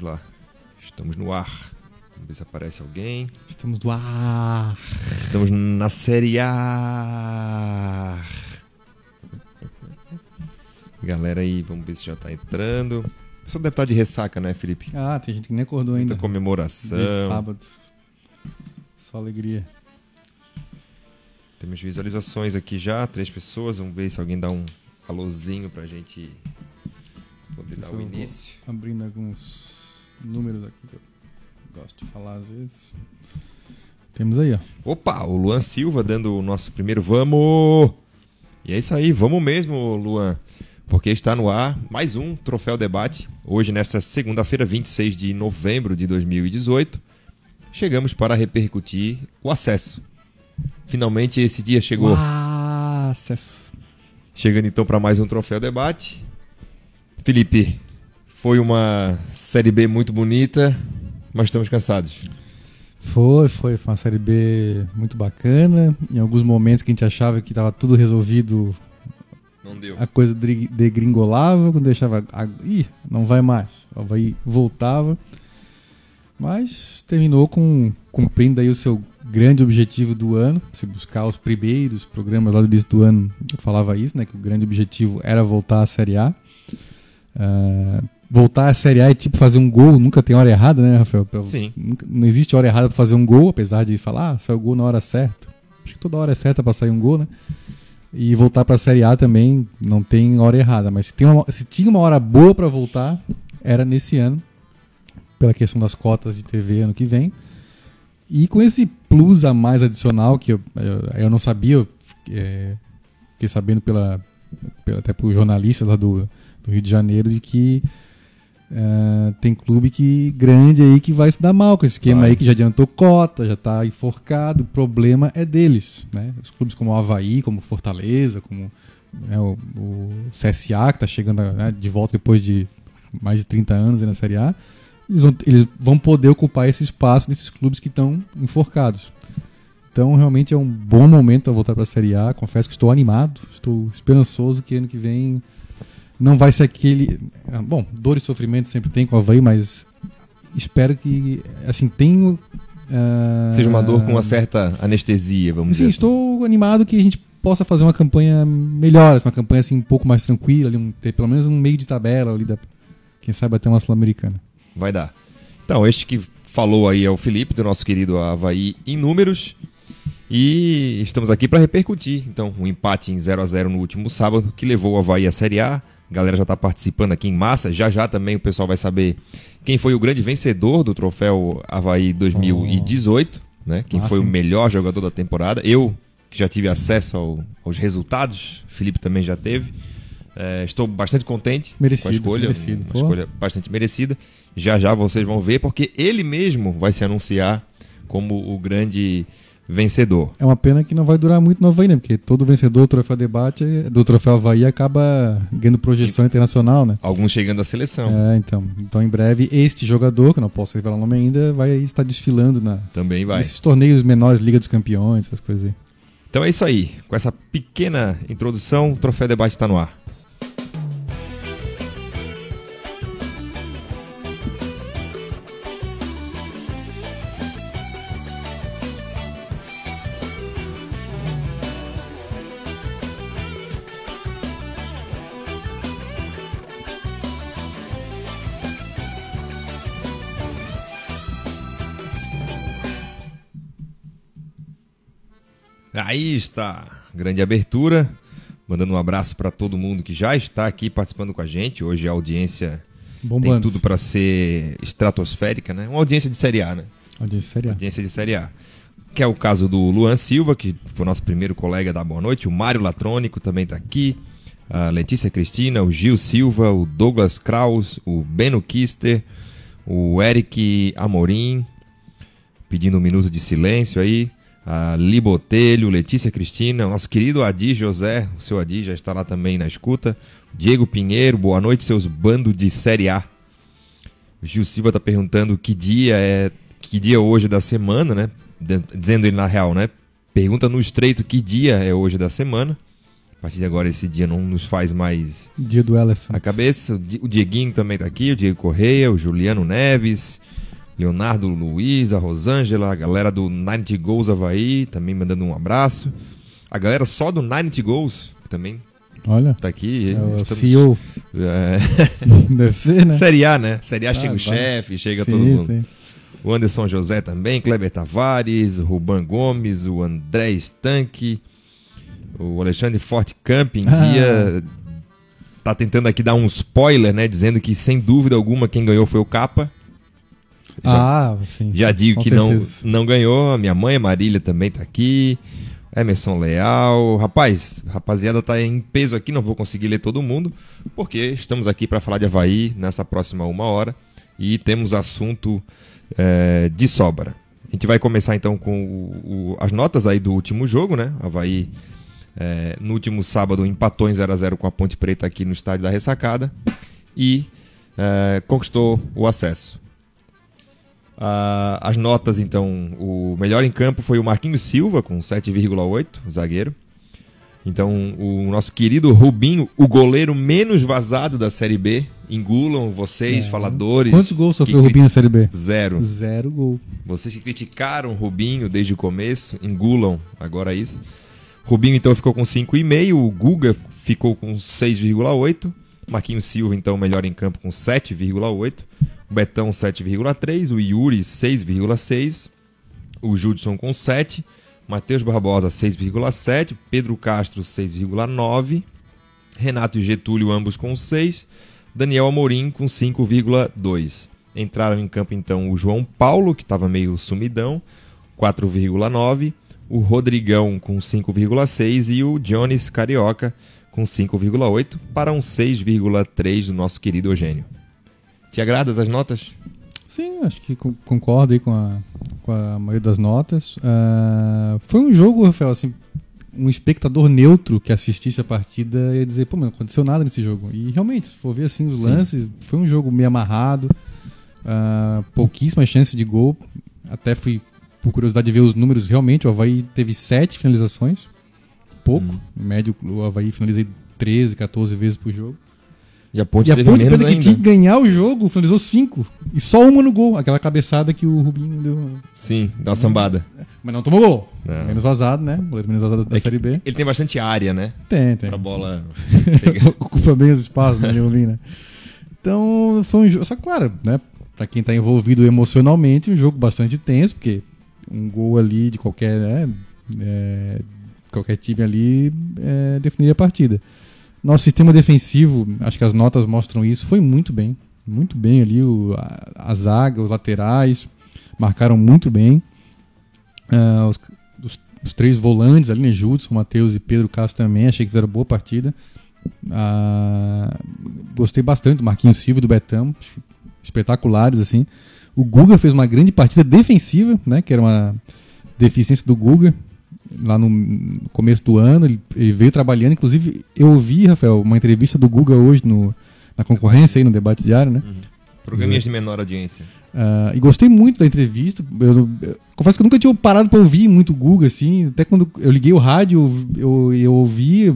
Vamos lá. Estamos no ar. Vamos ver se aparece alguém. Estamos no ar. Estamos na Série A. Galera aí, vamos ver se já tá entrando. O pessoal deve estar de ressaca, né, Felipe? Ah, tem gente que nem acordou ainda. Muita comemoração. Desde sábado. Só alegria. Temos visualizações aqui já, três pessoas. Vamos ver se alguém dá um alôzinho pra gente poder dar Deixa o eu vou início. Abrindo alguns números aqui que eu gosto de falar às vezes. Temos aí, ó. Opa, o Luan Silva dando o nosso primeiro vamos! E é isso aí, vamos mesmo, Luan. Porque está no ar mais um Troféu Debate. Hoje, nesta segunda-feira, 26 de novembro de 2018, chegamos para repercutir o acesso. Finalmente esse dia chegou. Ah, acesso. Chegando então para mais um Troféu Debate. Felipe, foi uma Série B muito bonita, mas estamos cansados. Foi, foi. Foi uma série B muito bacana. Em alguns momentos que a gente achava que estava tudo resolvido, Não deu. a coisa degringolava, quando deixava. a- Ih, não vai mais. O Havaí voltava. Mas terminou com cumprindo aí o seu grande objetivo do ano, se buscar os primeiros programas lá do início do ano, eu falava isso, né, que o grande objetivo era voltar à Série A. Ah, voltar à Série A é tipo fazer um gol, nunca tem hora errada, né, Rafael? Sim. Não existe hora errada para fazer um gol, apesar de falar, ah, saiu o gol na hora certa. Acho que toda hora é certa para sair um gol, né? E voltar para a Série A também não tem hora errada, mas se, tem uma- se tinha uma hora boa para voltar, era nesse ano, pela questão das cotas de TV ano que vem. E com esse plus a mais adicional que eu, eu, eu não sabia, eu é, fiquei sabendo pela, pela, até por jornalista lá do, do Rio de Janeiro de que é, tem clube que grande aí que vai se dar mal com esse esquema Vai. aí que já adiantou cota, já está enforcado. O problema é deles, né? Os clubes como o Havaí, como Fortaleza, como né, o, o CSA que está chegando né, de volta depois de mais de 30 anos na Série A, eles vão, eles vão poder ocupar esse espaço desses clubes que estão enforcados. Então realmente é um bom momento para voltar para a Série A. Confesso que estou animado, estou esperançoso que ano que vem não vai ser aquele. ah, Bom, dor e sofrimento sempre tem com o Havaí, mas espero que. Assim, tenho. ah, Seja uma dor com uma certa anestesia, vamos Sim, dizer. assim. estou animado que a gente possa fazer uma campanha melhor, assim, uma campanha assim um pouco mais tranquila, ali, um- ter pelo menos um meio de tabela ali da. Quem sabe até uma Sul-Americana. Vai dar. Então, este que falou aí é o Felipe, do nosso querido Havaí em números. E estamos aqui para repercutir. Então, um empate em 0 a 0 no último sábado, que levou o Havaí à Série A. A galera já está participando aqui em massa. Já já também o pessoal vai saber quem foi o grande vencedor do troféu Havaí 2018, né? Quem Ah, foi o melhor jogador da temporada. Eu, que já tive acesso ao- aos resultados, Felipe também já teve. É, estou bastante contente Merecido, com a escolha. merecido. Uma Pô. escolha bastante merecida. Já já vocês vão ver, porque ele mesmo vai se anunciar como o grande vencedor. É uma pena que não vai durar muito no Havaí, né? Porque todo vencedor do troféu debate, do troféu Havaí, acaba ganhando projeção internacional, né? Alguns chegando à seleção. É, então. Então, em breve, este jogador, que não posso revelar o nome ainda, vai estar desfilando na, Também vai. nesses torneios menores, Liga dos Campeões, essas coisas aí. Então é isso aí. Com essa pequena introdução, o Troféu Debate está no ar. Aí está, grande abertura. Mandando um abraço para todo mundo que já está aqui participando com a gente. Hoje a audiência tem tudo para ser estratosférica, né? Uma audiência de Série A, né? Audiência séria. Audiência de Série A. Que é o caso do Luan Silva, que foi nosso primeiro colega da Boa Noite. O Mário Latrônico também está aqui. A Letícia Cristina, o Gil Silva, o Douglas Kraus, o Beno Kister, o Eric Amorim, pedindo um minuto de silêncio aí. A Li Botelho, Letícia Cristina, nosso querido Adi José, o seu Adi já está lá também na escuta. Diego Pinheiro, boa noite, seus bando de Série A. O Gil Silva está perguntando que dia é que dia é hoje da semana, né? Dizendo ele na real, né? Pergunta no estreito que dia é hoje da semana. A partir de agora esse dia não nos faz mais Dia do Elephant. a cabeça. O Di- O Dieguinho também tá aqui, o Diego Correia, o Juliano Neves, Leonardo Luiz, a Rosângela, a galera do 90 Goals Havaí, também mandando um abraço. A galera só do 90 Goals também Olha. tá aqui. É o Estamos- CEO. É, Deve ser, né? Série A, né? Série A Ah, chega o vai. chefe, chega Sim, todo mundo. sim. O Anderson José também, Kleber Tavares, o Ruban Gomes, o André Stanque, o Alexandre Forte Camping, Ah. dia tá tentando aqui dar um spoiler, né? Dizendo que sem dúvida alguma quem ganhou foi o Capa. Já, Ah, sim. já digo que não, certeza. não ganhou. Minha mãe, Marília, também tá aqui. Emerson Leal. Rapaz, rapaziada tá em peso aqui, não vou conseguir ler todo mundo, porque estamos aqui para falar de Havaí nessa próxima uma hora e temos assunto é, de sobra. A gente vai começar então com o- o- as notas aí do último jogo, né? Havaí é, no último sábado empatou em 0 a 0 com a Ponte Preta aqui no estádio da Ressacada e é, conquistou o acesso. Ah, as notas, então, o melhor em campo foi o Marquinhos Silva, com 7,8, o zagueiro. Então, o nosso querido Rubinho, o goleiro menos vazado da Série B. Engulam vocês, É. faladores. Quantos gols sofreu o Rubinho na Série B? Zero. Zero gol. Vocês que criticaram o Rubinho desde o começo, engulam agora isso. Rubinho então ficou com 5,5, o Guga ficou com 6,8, Marquinhos Silva então melhor em campo com 7,8, o Betão 7,3, o Yuri 6,6, o Judson com 7, Matheus Barbosa 6,7, Pedro Castro 6,9, Renato e Getúlio ambos com 6, Daniel Amorim com 5,2. Entraram em campo então o João Paulo, que estava meio sumidão, 4,9, o Rodrigão com 5,6 e o Jones Carioca com 5,8 para um 6,3 do nosso querido Eugênio. Te agrada as notas? Sim, acho que co- concordo aí com a, com a maioria das notas. Ah, foi um jogo, Rafael, assim, um espectador neutro que assistisse a partida ia dizer, pô, mas não aconteceu nada nesse jogo. E realmente, se for ver assim os Sim. lances, foi um jogo meio amarrado, ah, pouquíssimas chances de gol. Até fui, por curiosidade, de ver os números, realmente, o Havaí teve sete finalizações, pouco. Em média, o Havaí finalizei 13, 14 vezes por jogo. E a Ponte E a Ponte menos que tinha que ganhar o jogo, finalizou cinco. E só uma no gol, aquela cabeçada que o Rubinho deu. Sim, dá uma sambada. Mas não tomou gol. Não. Menos vazado, né? Goleiro menos vazado da É Série B. Ele tem bastante área, né? Tem, tem. Pra bola. Ocupa bem os espaços, né, Leolin, né? Então, foi um jogo. Só que, claro, né? Pra quem tá envolvido emocionalmente, um jogo bastante tenso, porque um gol ali de qualquer, né, é, qualquer time ali é, definiria a partida. Nosso sistema defensivo, acho que as notas mostram isso, foi muito bem. Muito bem ali, o, a, a zaga, os laterais, marcaram muito bem. Ah, os, os- os três volantes ali, né, Judson, Matheus e Pedro Castro também, achei que fizeram boa partida. Ah, gostei bastante do Marquinhos Silva e do Betão, espetaculares assim. O Guga fez uma grande partida defensiva, né, que era uma deficiência do Guga lá no começo do ano, ele, ele veio trabalhando, inclusive eu ouvi, Rafael, uma entrevista do Guga hoje no, na concorrência aí no debate diário, né? Programinhas de menor audiência. Ah, e gostei muito da entrevista. Eu, eu confesso que eu nunca tinha parado para ouvir muito o Guga, assim. Até quando eu liguei o rádio, eu, eu ouvi,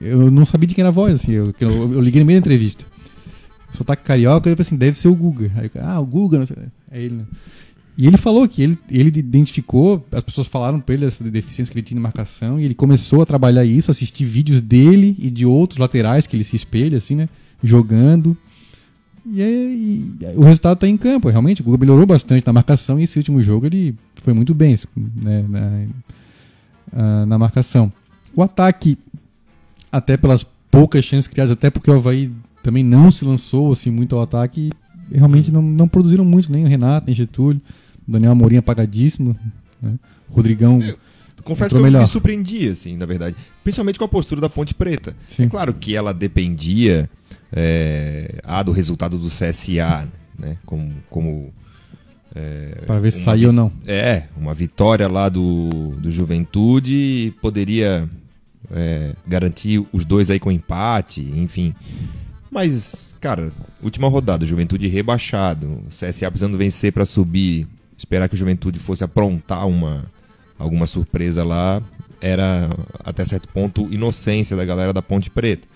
eu não sabia de quem era a voz, assim. Eu, eu, liguei no meio da entrevista. Sotaque carioca, eu falei assim, deve ser o Guga. Aí, eu, ah, o Guga, não sei. É ele, né? E ele falou que ele, ele identificou, as pessoas falaram para ele essa deficiência que ele tinha de marcação, e ele começou a trabalhar isso, assistir vídeos dele e de outros laterais que ele se espelha, assim, né? Jogando. E, é- e o resultado está em campo. Realmente, o Guga melhorou bastante na marcação e esse último jogo ele foi muito bem né, na, ah, na marcação. O ataque, até pelas poucas chances criadas, até porque o Havaí também não se lançou assim, muito ao ataque, realmente não, não produziram muito, nem o Renato, nem Getúlio. Daniel Amorim apagadíssimo. Né? Rodrigão. Confesso Entrou que eu melhor. me surpreendi, assim, na verdade. Principalmente com a postura da Ponte Preta. Sim. É claro que ela dependia é, ah, do resultado do CSA, né? Como. como é, Para ver se saiu ou não. É, uma vitória lá do, do Juventude poderia é, garantir os dois aí com empate, enfim. Mas, cara, última rodada, Juventude rebaixado, CSA precisando vencer para subir, esperar que o Juventude fosse aprontar uma alguma surpresa lá, era, até certo ponto, inocência da galera da Ponte Preta.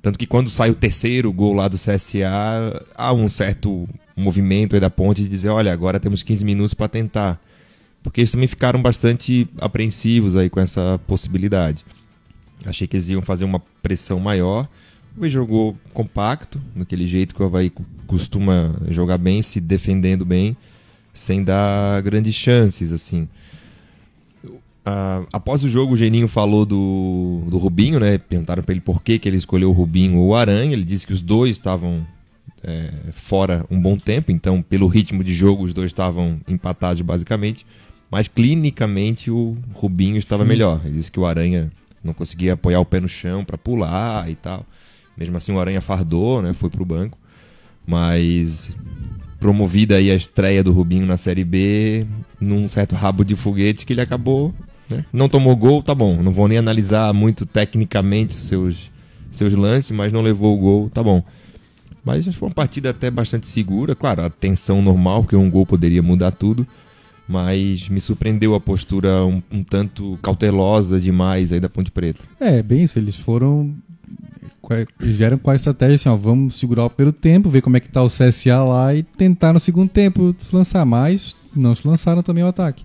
Tanto que quando sai o terceiro gol lá do CSA, há um certo movimento aí da Ponte de dizer, olha, agora temos 15 minutos para tentar. Porque eles também ficaram bastante apreensivos aí com essa possibilidade. Achei que eles iam fazer uma pressão maior. O Havaí jogou compacto, daquele jeito que o Havaí costuma jogar bem, se defendendo bem, sem dar grandes chances, assim. Uh, após o jogo, o Geninho falou do, do Rubinho, né? Perguntaram para ele por que, que ele escolheu o Rubinho ou o Aranha. Ele disse que os dois estavam é, fora um bom tempo, então, pelo ritmo de jogo, os dois estavam empatados basicamente. Mas clinicamente, o Rubinho estava Sim. melhor. Ele disse que o Aranha não conseguia apoiar o pé no chão para pular e tal. Mesmo assim, o Aranha fardou, né? Foi pro banco. Mas promovida aí a estreia do Rubinho na Série B, num certo rabo de foguete que ele acabou né? Não tomou gol, tá bom. Não vou nem analisar muito tecnicamente os seus, seus lances, mas não levou o gol, tá bom. Mas foi uma partida até bastante segura. Claro, a tensão normal, porque um gol poderia mudar tudo. Mas me surpreendeu a postura um, um tanto cautelosa demais aí da Ponte Preta. É, bem isso. Eles foram vieram com a estratégia assim, ó, vamos segurar o primeiro tempo, ver como é que tá o CSA lá e tentar no segundo tempo se lançar mais. Não se lançaram também o ataque.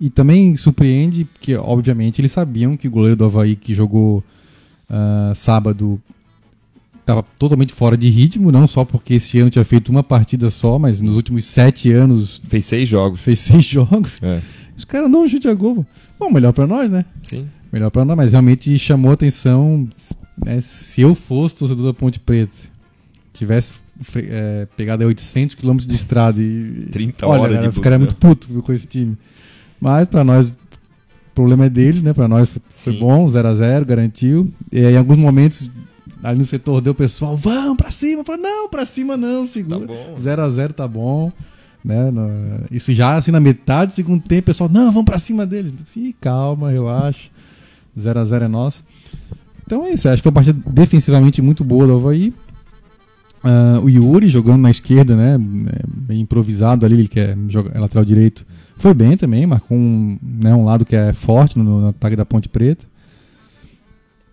E também surpreende, porque obviamente eles sabiam que o goleiro do Havaí que jogou uh, sábado estava totalmente fora de ritmo, não só porque esse ano tinha feito uma partida só, mas nos últimos sete anos. Fez seis jogos. Fez seis jogos. É. Os caras não chute a gol. Bom, melhor para nós, né? Sim. Melhor para nós, mas realmente chamou atenção. Né, se eu fosse torcedor da Ponte Preta, tivesse é, pegado 800 km de estrada e. 30 olha, horas cara, de ficaria muito puto com esse time. Mas para nós, o problema é deles, né? Para nós foi, foi bom, 0 a 0 garantiu. E aí, em alguns momentos, ali no setor deu o pessoal, vamos pra cima. Falei, não, pra cima não, segura. 0 tá a 0 tá bom. Né? Isso já assim na metade do segundo tempo, o pessoal, não, vamos pra cima deles. Ih, calma, eu acho. 0 a 0 é nosso. Então é isso, acho que foi uma partida defensivamente muito boa do Havaí. Uh, o Yuri jogando na esquerda, né? Bem improvisado ali, ele que é, é lateral direito. Foi bem também, marcou um, né, um lado que é forte no, no ataque da Ponte Preta.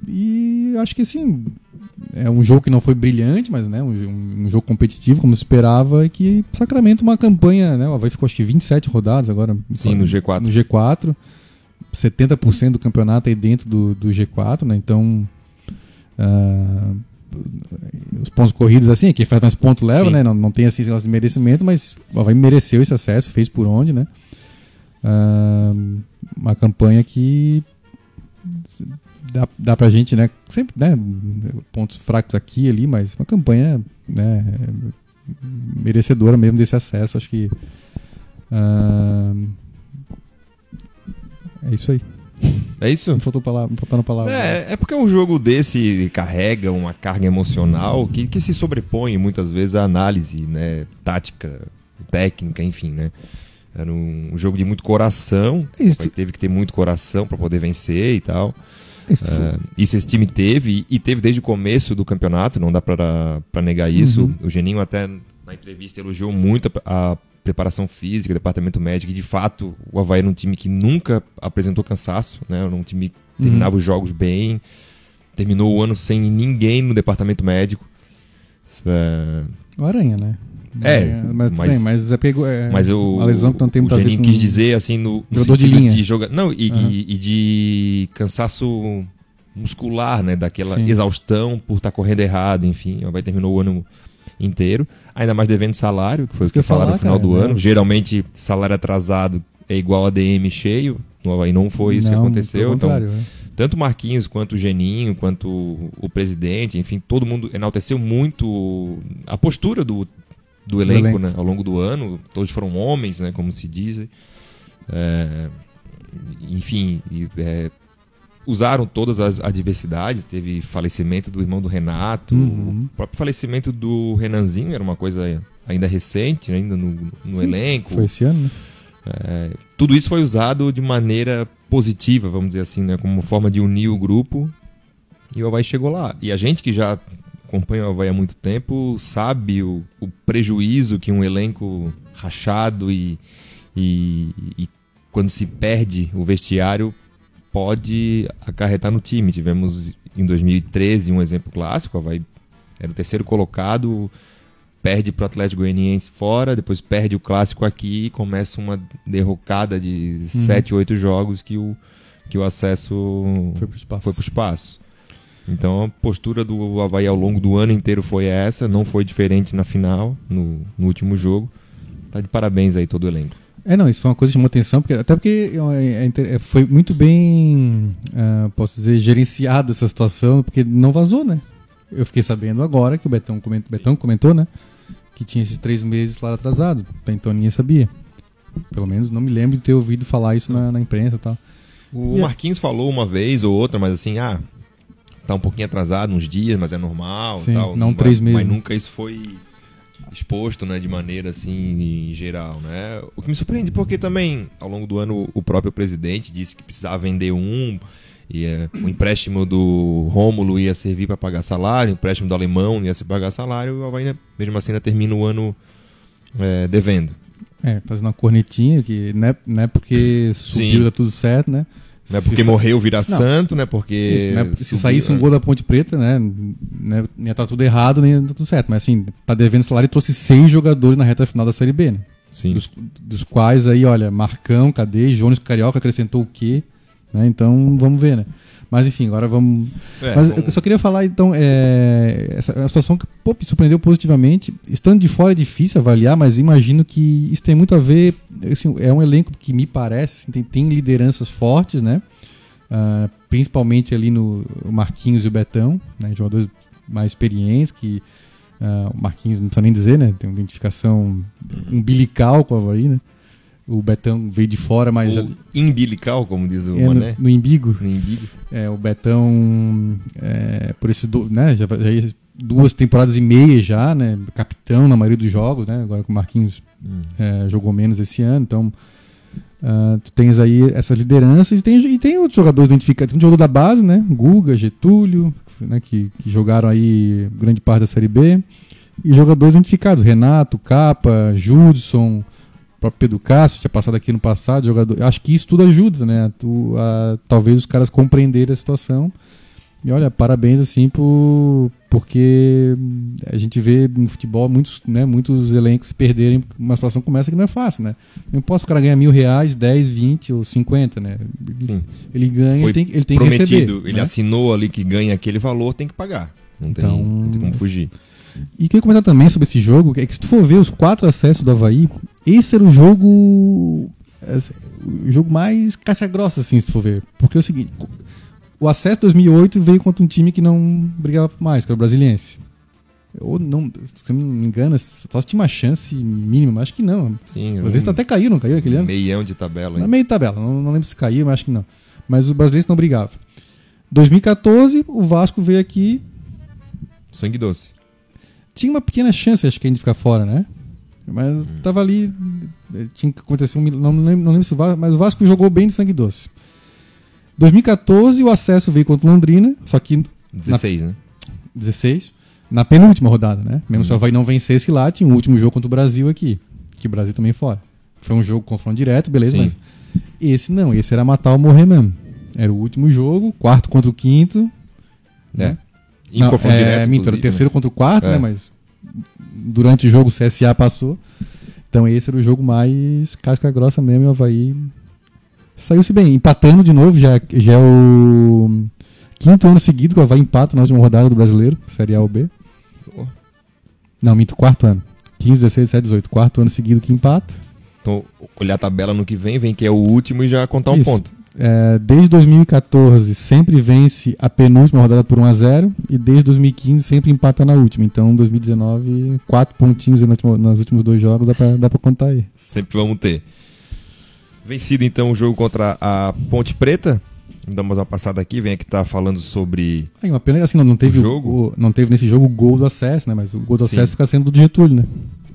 E acho que assim, é um jogo que não foi brilhante, mas né, um, um jogo competitivo, como se esperava, e que Sacramento uma campanha, né? O Havaí ficou acho que 27 rodadas agora. Sim, no G4. No G4. 70% do campeonato aí dentro do, do G4, né? Então. Uh, os pontos corridos assim, quem faz mais ponto leva, Sim. né? Não, não tem assim esse negócio de merecimento, mas o Havaí mereceu esse acesso, fez por onde, né? Uh, uma campanha que dá, dá pra gente, né? Sempre, né? Pontos fracos aqui e ali, mas uma campanha, né? Merecedora mesmo desse acesso. Acho que. Uh, é isso aí. É isso? Faltou palavra, faltando palavra. É, é porque um jogo desse carrega uma carga emocional que, que se sobrepõe muitas vezes à análise, né? Tática, técnica, enfim, né? Era um jogo de muito coração. Isso. Teve que ter muito coração para poder vencer e tal. Isso, uh, isso, esse time teve e teve desde o começo do campeonato, não dá para negar isso. Uhum. O Geninho até na entrevista elogiou muito a, a preparação física, departamento médico, e de fato o Havaí era um time que nunca apresentou cansaço, né? Era um time que terminava uhum. os jogos bem, terminou o ano sem ninguém no departamento médico. É... O Aranha, né? É, mas, mas, bem, mas é pego, é, mas eu, uma lesão que não tem muito o a ver com... quis dizer assim no, no sentido de, linha. de jogar, não, e, uhum. e, e, de cansaço muscular, né, daquela Sim. exaustão por estar tá correndo errado, enfim, vai terminou o ano inteiro, ainda mais devendo salário, que foi o que, falaram no final cara, do ano. Geralmente salário atrasado é igual a DM cheio, e não foi isso não, que aconteceu, então é. tanto Marquinhos quanto o Geninho, quanto o presidente, enfim, todo mundo enalteceu muito a postura do do elenco, elenco. Né, ao longo do ano. Todos foram homens, né, como se diz. É, enfim, é, usaram todas as adversidades. Teve falecimento do irmão do Renato, uhum. o próprio falecimento do Renanzinho era uma coisa ainda recente, ainda no, no elenco. Foi esse ano, né? É, tudo isso foi usado de maneira positiva, vamos dizer assim, né, como forma de unir o grupo. E o Havaí chegou lá. E a gente que já acompanha o Havaí há muito tempo sabe o, o prejuízo que um elenco rachado e, e, e, quando se perde o vestiário pode acarretar no time. Tivemos em 2013 um exemplo clássico, o Havaí era o terceiro colocado, perde para o Atlético Goianiense fora, depois perde o clássico aqui e começa uma derrocada de uhum. sete, oito jogos que o, que o acesso foi para o espaço. Foi espaço. Então a postura do Havaí ao longo do ano inteiro foi essa, não foi diferente na final, no, no último jogo. Tá de parabéns aí todo o elenco. É, não, isso foi uma coisa que chamou atenção, porque, até porque é, é, é foi muito bem, uh, posso dizer, gerenciada essa situação, porque não vazou, né? Eu fiquei sabendo agora que o Betão comentou, Betão comentou né? Que tinha esses três meses lá atrasado. Então ninguém sabia. Pelo menos não me lembro de ter ouvido falar isso na, na imprensa e tal. O e Marquinhos é... falou uma vez ou outra, mas assim, ah, tá um pouquinho atrasado, uns dias, mas é normal Sim, tal. Não, não três meses. Mas nunca isso foi exposto, né, de maneira assim em geral, né? O que me surpreende porque também ao longo do ano o próprio presidente disse que precisava vender um e é, o empréstimo do Rômulo ia servir para pagar salário, o empréstimo do alemão ia se pagar salário, e o Havaí, mesmo assim, ainda termina o ano é, devendo. É, fazendo uma cornetinha, que não é, não é porque subiu, Sim. tudo certo, né? Não é porque morreu virar não. santo, né? Porque. Isso, né? Se saísse um gol da Ponte Preta, né? né? Ia estar tá tudo errado, nem tá tudo certo. Mas assim, tá devendo salário e trouxe seis jogadores na reta final da Série B, né? Sim. Dos, dos quais aí, olha, Marcão, cadê? Jones Carioca acrescentou o quê? Né? Então, vamos ver, né? Mas enfim, agora vamos. É, Mas vamos... eu só queria falar, então, é... essa é uma situação que pô, me surpreendeu positivamente. Estando de fora é difícil avaliar, mas imagino que isso tem muito a ver. Assim, é um elenco que me parece assim, tem, tem, lideranças fortes, né? Uh, principalmente ali no Marquinhos e o Betão, né? jogadores mais experientes que. Uh, o Marquinhos não precisa nem dizer, né? Tem uma identificação umbilical com o Havaí, né? O Betão veio de fora, mas. O já... Imbilical, como diz o é, Mané. No, no imbigo. No imbigo. É, o Betão, é, por esse do, né, já, já, duas temporadas e meia já, né? Capitão na maioria dos jogos, né? Agora com o Marquinhos hum. é, jogou menos esse ano, então. Uh, tu tens aí essas lideranças e tem, e tem outros jogadores identificados. Tem um jogador da base, né? Guga, Getúlio, né? que, que jogaram aí grande parte da Série B. E jogadores identificados, Renato, Capa, Judson, próprio Pedro Castro tinha passado aqui no passado, jogador. Acho que isso tudo ajuda, né? A, talvez os caras compreenderem a situação. E olha, parabéns assim por porque a gente vê no futebol muitos, né, muitos elencos se perderem uma situação como essa que não é fácil, né? Não posso o cara ganhar mil reais, 10, 20 ou 50, né? Sim. Ele ganha, ele tem, ele tem prometido, que receber. Ele né? assinou ali que ganha aquele valor, tem que pagar. Não, então, tem, não tem como fugir. E queria comentar também sobre esse jogo, é que se tu for ver os quatro acessos do Havaí, esse era o jogo. O jogo mais caixa grossa, assim, se tu for ver. Porque é o seguinte: o acesso 2008 veio contra um time que não brigava mais, que era o Brasiliense. Ou não, se eu não me engano, só se tinha uma chance mínima, acho que não. Sim, Às vezes um até caiu, não caiu aquele ano? Meião de tabela. Hein? Meio de tabela, não, não, lembro se caiu, mas acho que não. Mas os brasileiros não brigavam. 2014, o Vasco veio aqui. Sangue doce. Tinha uma pequena chance, acho que, a gente ficar fora, né? Mas hum. tava ali. Tinha que acontecer um. Não lembro, não lembro se o Vasco. Mas o Vasco jogou bem de sangue doce. 2014, o acesso veio contra o Londrina, só que. 16, na, né? 16. Na penúltima rodada, né? Mesmo hum. se o Havaí não vencesse lá, tinha o último jogo contra o Brasil aqui. Que o Brasil também fora. Foi um jogo confronto direto, beleza, Sim. mas. Esse não, esse era matar ou morrer mesmo. Era o último jogo, quarto contra o quinto. É. Né? Em não, confronto é, direto. O terceiro né? contra o quarto, né? é. né? Mas durante o jogo o CSA passou. Então esse era o jogo mais casca grossa mesmo e o Havaí saiu-se bem. Empatando de novo, já, já é o quinto ano seguido que o Havaí empata na última rodada do Brasileiro, Série A ou B. Oh. Não, minto, quarto ano. 15, 16, 17, 18. Quarto ano seguido que empata. Então, olhar a tabela no que vem, vem que é o último e já contar um Isso. ponto é, desde 2014 sempre vence a penúltima rodada por 1 a 0 e desde 2015 sempre empata na última. Então 2019, quatro pontinhos nos últimos dois jogos, dá pra, dá pra contar aí. Sempre vamos ter. Vencido então o jogo contra a Ponte Preta. Damos uma passada aqui, vem aqui tá falando sobre. Aí, uma pena assim, não, não teve o jogo. O, não teve nesse jogo o gol do acesso, né? Mas o gol do acesso Sim. fica sendo do Getúlio, né?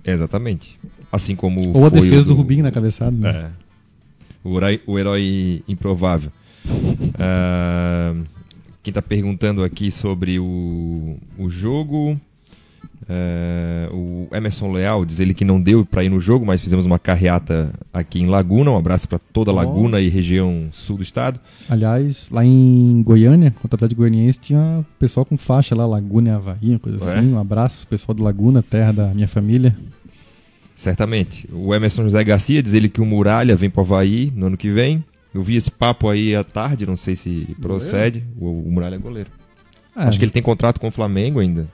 Exatamente. Assim como. Ou a defesa do... do Rubinho na cabeçada, né? É o herói, o herói improvável. Uh, quem está perguntando aqui sobre o, o jogo. Uh, o Emerson Leal, diz ele que não deu para ir no jogo, mas fizemos uma carreata aqui em Laguna. Um abraço para toda a Oh. Laguna e região sul do estado. Aliás, lá em Goiânia, contra o Atlético Goianiense, tinha pessoal com faixa lá, Laguna e Havaí, coisa Ué? assim. Um abraço, pessoal do Laguna, terra da minha família. Certamente. O Emerson José Garcia diz ele que o Muralha vem para o Havaí no ano que vem. Eu vi esse papo aí à tarde, não sei se procede. O, o Muralha é goleiro. É, Acho que ele tem contrato com o Flamengo ainda.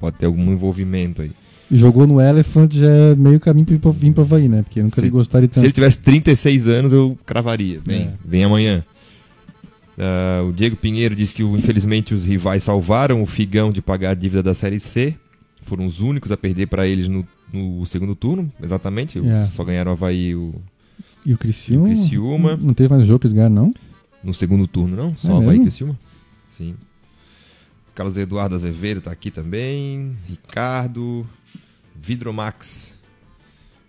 Pode ter algum envolvimento aí. Jogou no Elephant já é meio caminho pra- vir pra Havaí, né? Porque eu nunca Se- vi gostar de tanto. Se ele tivesse 36 anos, eu cravaria. Vem, É. vem amanhã. Ah, o Diego Pinheiro diz que o- infelizmente os rivais salvaram o Figão de pagar a dívida da Série C. Foram os únicos a perder para eles no, no segundo turno, exatamente. É. Só ganharam o Havaí o- E o Criciúma? E o Criciúma. Não, não teve mais jogo que eles ganharam, não? no segundo turno, não? Só É Havaí e mesmo? Criciúma? Sim. Carlos Eduardo Azevedo tá aqui também. Ricardo. Vidromax.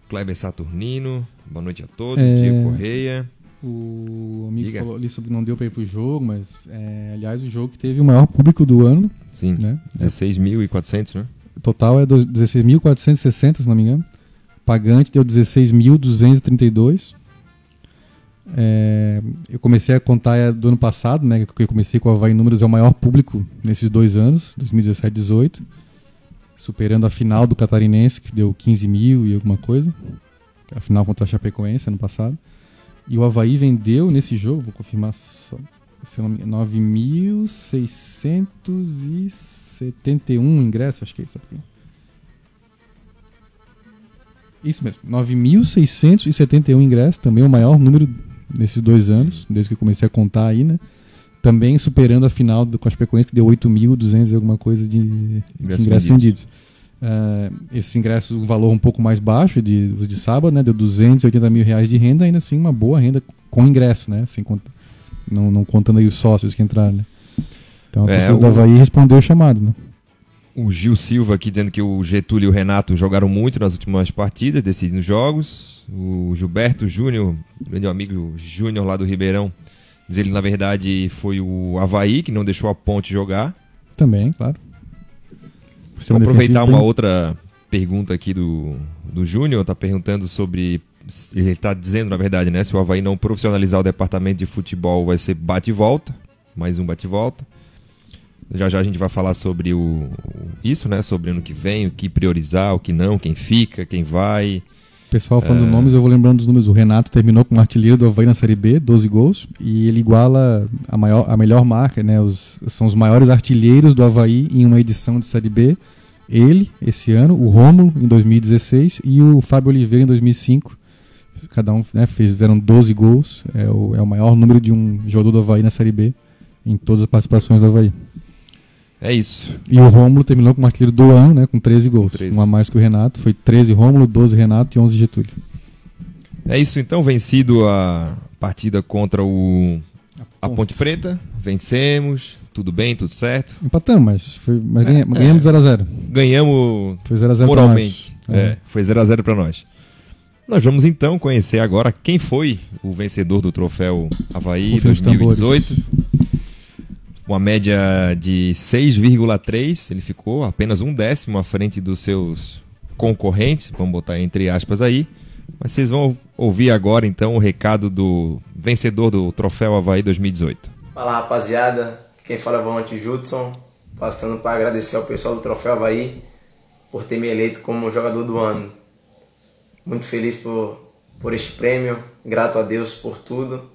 Kleber Saturnino. Boa noite a todos. É. Diego Correia. O amigo Diga. falou ali sobre não deu pra ir pro jogo, mas é, aliás o jogo que teve o maior público do ano, Sim. né? 16.400, né? Total é do- 16.460, se não me engano. Pagante deu 16.232. É, eu comecei a contar é, do ano passado, né? Que eu comecei com o Havaí Números, é o maior público nesses dois anos, 2017 e 2018. Superando a final do Catarinense, que deu 15 mil e alguma coisa. é A final contra a Chapecoense ano passado. E o Havaí vendeu nesse jogo, vou confirmar só. Se eu não me engano, 9.671 ingressos, acho que é isso aqui. Isso mesmo, 9.671 ingressos, também o maior número nesses dois anos, desde que eu comecei a contar aí, né? Também superando a final do Chapecoense, que deu 8.200 e alguma coisa de, de Ingressos vendidos. Ah, esses ingressos, um valor um pouco mais baixo, de, os de sábado, né? Deu 280 mil reais de renda, ainda assim uma boa renda com ingresso, né? Sem não, não contando aí os sócios que entraram, né? Então a É, torcida do o- Havaí respondeu o chamado, né? O Gil Silva aqui dizendo que o Getúlio e o Renato jogaram muito nas últimas partidas, decidindo jogos. O Gilberto Júnior, meu amigo Júnior lá do Ribeirão, diz ele na verdade foi o Havaí que não deixou a ponte jogar. Também, claro. Vou aproveitar uma bem- outra pergunta aqui do, do Júnior, tá perguntando sobre. Ele está dizendo, na verdade, né? Se o Havaí não profissionalizar o departamento de futebol, vai ser bate e volta. Mais um bate e volta. Já já a gente vai falar sobre o, o- isso, né? Sobre ano que vem, o que priorizar, o que não, quem fica, quem vai. Pessoal, falando É. nomes, eu vou lembrando dos números. O Renato terminou como artilheiro do Havaí na Série B, 12 gols, e ele iguala a, maior, a melhor marca, né? Os, são os maiores artilheiros do Havaí em uma edição de Série B. Ele, esse ano, o Rômulo, em 2016, e o Fábio Oliveira, em 2005. Cada um né, fez, fizeram 12 gols. É o, é o maior número de um jogador do Havaí na Série B, em todas as participações do Havaí. É isso. E o Rômulo terminou como artilheiro do ano, né, com 13 gols. 13. Um a mais que o Renato. Foi 13 Rômulo, 12 Renato e 11 Getúlio. É isso então, vencido a partida contra o a Ponte Preta. Vencemos, tudo bem, tudo certo. Empatamos, mas, foi, mas É, ganhamos 0x0. Ganhamos Foi 0x0 moralmente. pra nós. É, foi 0 a 0 para nós. Nós vamos então conhecer agora quem foi o vencedor do troféu Havaí Rufem os 2018. Uma média de 6,3. Ele ficou apenas um décimo à frente dos seus concorrentes. Vamos botar entre aspas aí. Mas vocês vão ouvir agora então o recado do vencedor do troféu Havaí 2018. Fala rapaziada, quem fala é o Volante Judson, passando para agradecer ao pessoal do Troféu Havaí por ter me eleito como jogador do ano. Muito feliz por, por este prêmio, grato a Deus por tudo,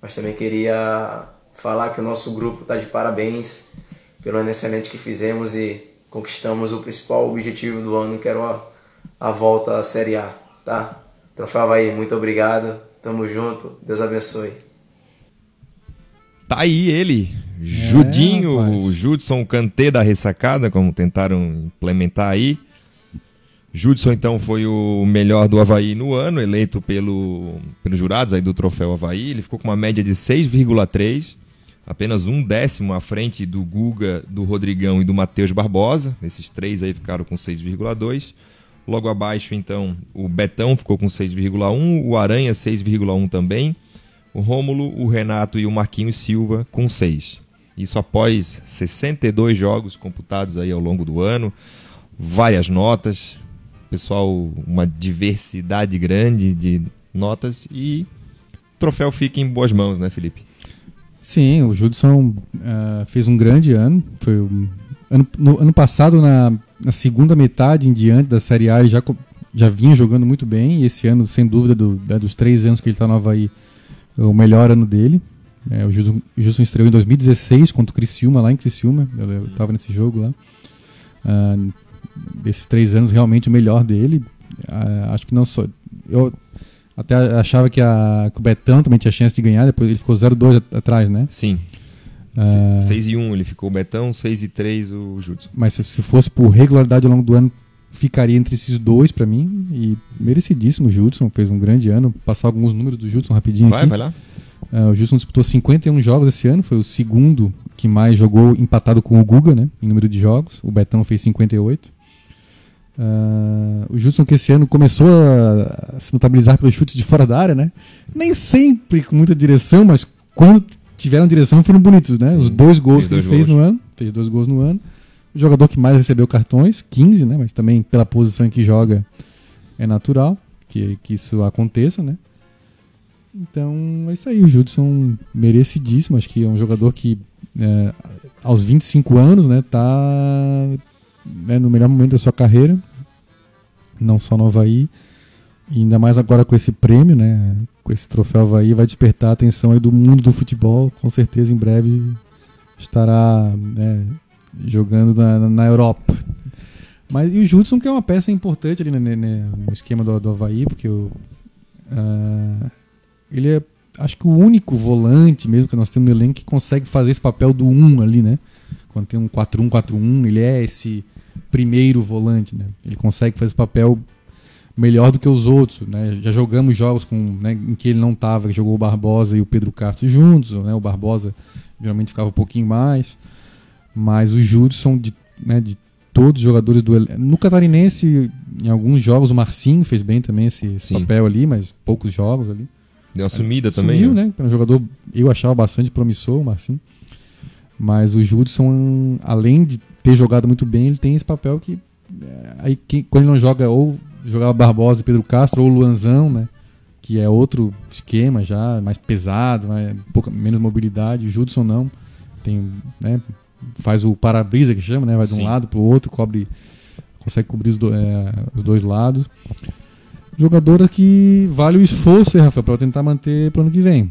mas também queria falar que o nosso grupo está de parabéns pelo ano excelente que fizemos e conquistamos o principal objetivo do ano, que era a, volta à Série A, tá? Troféu Havaí, muito obrigado, tamo junto, Deus abençoe. Tá aí ele, Judinho, rapaz. o Judson Cantê da ressacada, como tentaram implementar aí. Judson, então, foi o melhor do Havaí no ano, eleito pelo, pelos jurados aí do troféu Havaí. Ele ficou com uma média de 6,3, apenas um décimo à frente do Guga, do Rodrigão e do Matheus Barbosa. Esses três aí ficaram com 6,2. Logo abaixo, então, o Betão ficou com 6,1, o Aranha 6,1 também, o Rômulo, o Renato e o Marquinhos Silva com 6. Isso após 62 jogos computados aí ao longo do ano, várias notas, pessoal, uma diversidade grande de notas e o troféu fica em boas mãos, né, Felipe? Sim, o Judson uh, fez um grande ano. Foi um, ano, no, ano passado, na, na, segunda metade em diante da Série A, ele já, já vinha jogando muito bem. E esse ano, sem dúvida, do, é dos três anos que ele está no Havaí, é o melhor ano dele. É, o Judson estreou em 2016 contra o Criciúma, lá em Criciúma. Eu estava nesse jogo lá. Uh, desses três anos, realmente o melhor dele. Uh, acho que não só. Eu até achava que, a, que o Betão também tinha chance de ganhar, depois ele ficou 0-2 atrás, né? Sim. Uh, ah, 6 e 1 ele ficou o Betão, 6 e 3 o Judson. Mas se, se, fosse por regularidade ao longo do ano, ficaria entre esses dois para mim. E merecidíssimo o Judson, fez um grande ano. Passar alguns números do Judson rapidinho. Vai, aqui. vai lá. Uh, o Judson disputou 51 jogos esse ano, foi o segundo que mais jogou empatado com o Guga, né? Em número de jogos. O Betão fez 58. Uh, o Judson que esse ano começou a se notabilizar pelos chutes de fora da área, né? Nem sempre com muita direção, mas quando tiveram direção foram bonitos, né? Os dois gols que ele fez gols. no ano, fez dois gols no ano. O jogador que mais recebeu cartões, 15, né? Mas também pela posição que joga é natural que, que isso aconteça, né? Então é isso aí, o Judson merecidíssimo, acho que é um jogador que é, aos 25 anos, né, tá né, no melhor momento da sua carreira, não só no Havaí, e ainda mais agora com esse prêmio, né, com esse troféu Havaí, vai despertar a atenção aí do mundo do futebol, com certeza em breve estará né, jogando na, na Europa. Mas e o Judson, que é uma peça importante ali né, né, no esquema do, do Havaí, porque o, uh, ele é, acho que o único volante mesmo que nós temos no elenco que consegue fazer esse papel do 1 ali, né? Quando tem um 4-1-4-1, ele é esse primeiro volante, né? Ele consegue fazer esse papel melhor do que os outros, né? Já jogamos jogos com, né, em que ele não estava, jogou o Barbosa e o Pedro Castro juntos, né? O Barbosa geralmente ficava um pouquinho mais, mas os Judson de, né, de todos os jogadores do no Catarinense, em alguns jogos o Marcinho fez bem também esse, esse papel ali, mas poucos jogos ali. Deu uma sumida também. Sumiu, né? né? Um jogador eu achava bastante promissor, o Marcinho. Mas o Judson, além de ter jogado muito bem, ele tem esse papel que. É, aí quem, quando ele não joga, ou jogava Barbosa e Pedro Castro, ou Luanzão, né? Que é outro esquema já, mais pesado, mais, pouca, menos mobilidade. O Judson não. Tem, né, faz o para-brisa que chama, né? Vai de um lado para o outro, cobre, consegue cobrir os, do, é, os dois lados. Jogadora que vale o esforço, hein, Rafael, para tentar manter para o ano que vem.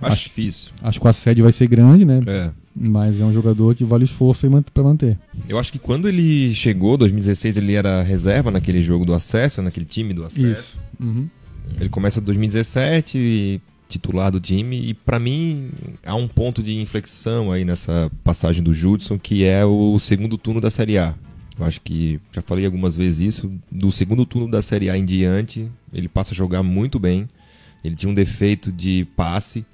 Acho, acho difícil. Acho que a sede vai ser grande, né? É. Mas é um jogador que vale esforço para manter. Eu acho que quando ele chegou, 2016, ele era reserva naquele jogo do acesso, naquele time do acesso. Isso. Uhum. Ele começa 2017, titular do time, e para mim há um ponto de inflexão aí nessa passagem do Judson, que é o segundo turno da Série A. Eu acho que já falei algumas vezes isso. Do segundo turno da Série A em diante, ele passa a jogar muito bem. Ele tinha um defeito de passe,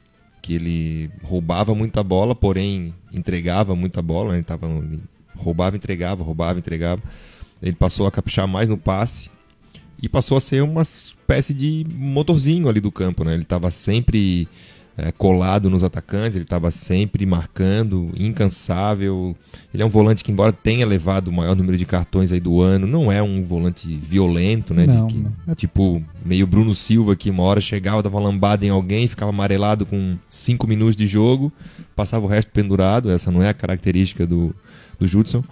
que ele roubava muita bola, porém entregava muita bola, né? ele tava roubava, entregava, roubava, entregava. Ele passou a caprichar mais no passe e passou a ser uma espécie de motorzinho ali do campo, né? Ele estava sempre é, colado nos atacantes, ele estava sempre marcando, incansável. Ele é um volante que, embora tenha levado o maior número de cartões aí do ano, não é um volante violento, né? Não, que. É tipo, meio Bruno Silva, que uma hora chegava, dava lambada em alguém, ficava amarelado com cinco minutos de jogo, passava o resto pendurado. Essa não é a característica do, do Judson.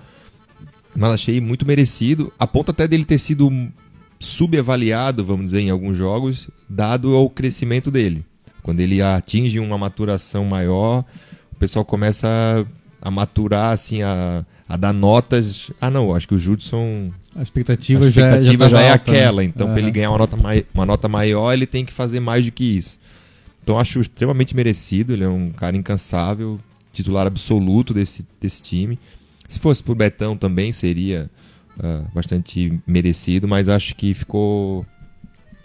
Mas achei muito merecido, a ponto até dele ter sido subavaliado, vamos dizer, em alguns jogos, dado ao crescimento dele. Quando ele atinge uma maturação maior, o pessoal começa a, a maturar, assim, a, a, dar notas. Ah, não, acho que o Judson. A expectativa, a expectativa já, já, já é alta, aquela. Né? Então, uhum. para ele ganhar uma nota, mai, uma nota maior, ele tem que fazer mais do que isso. Então, acho extremamente merecido. Ele é um cara incansável, titular absoluto desse, desse time. Se fosse por Betão também seria uh, bastante merecido, mas acho que ficou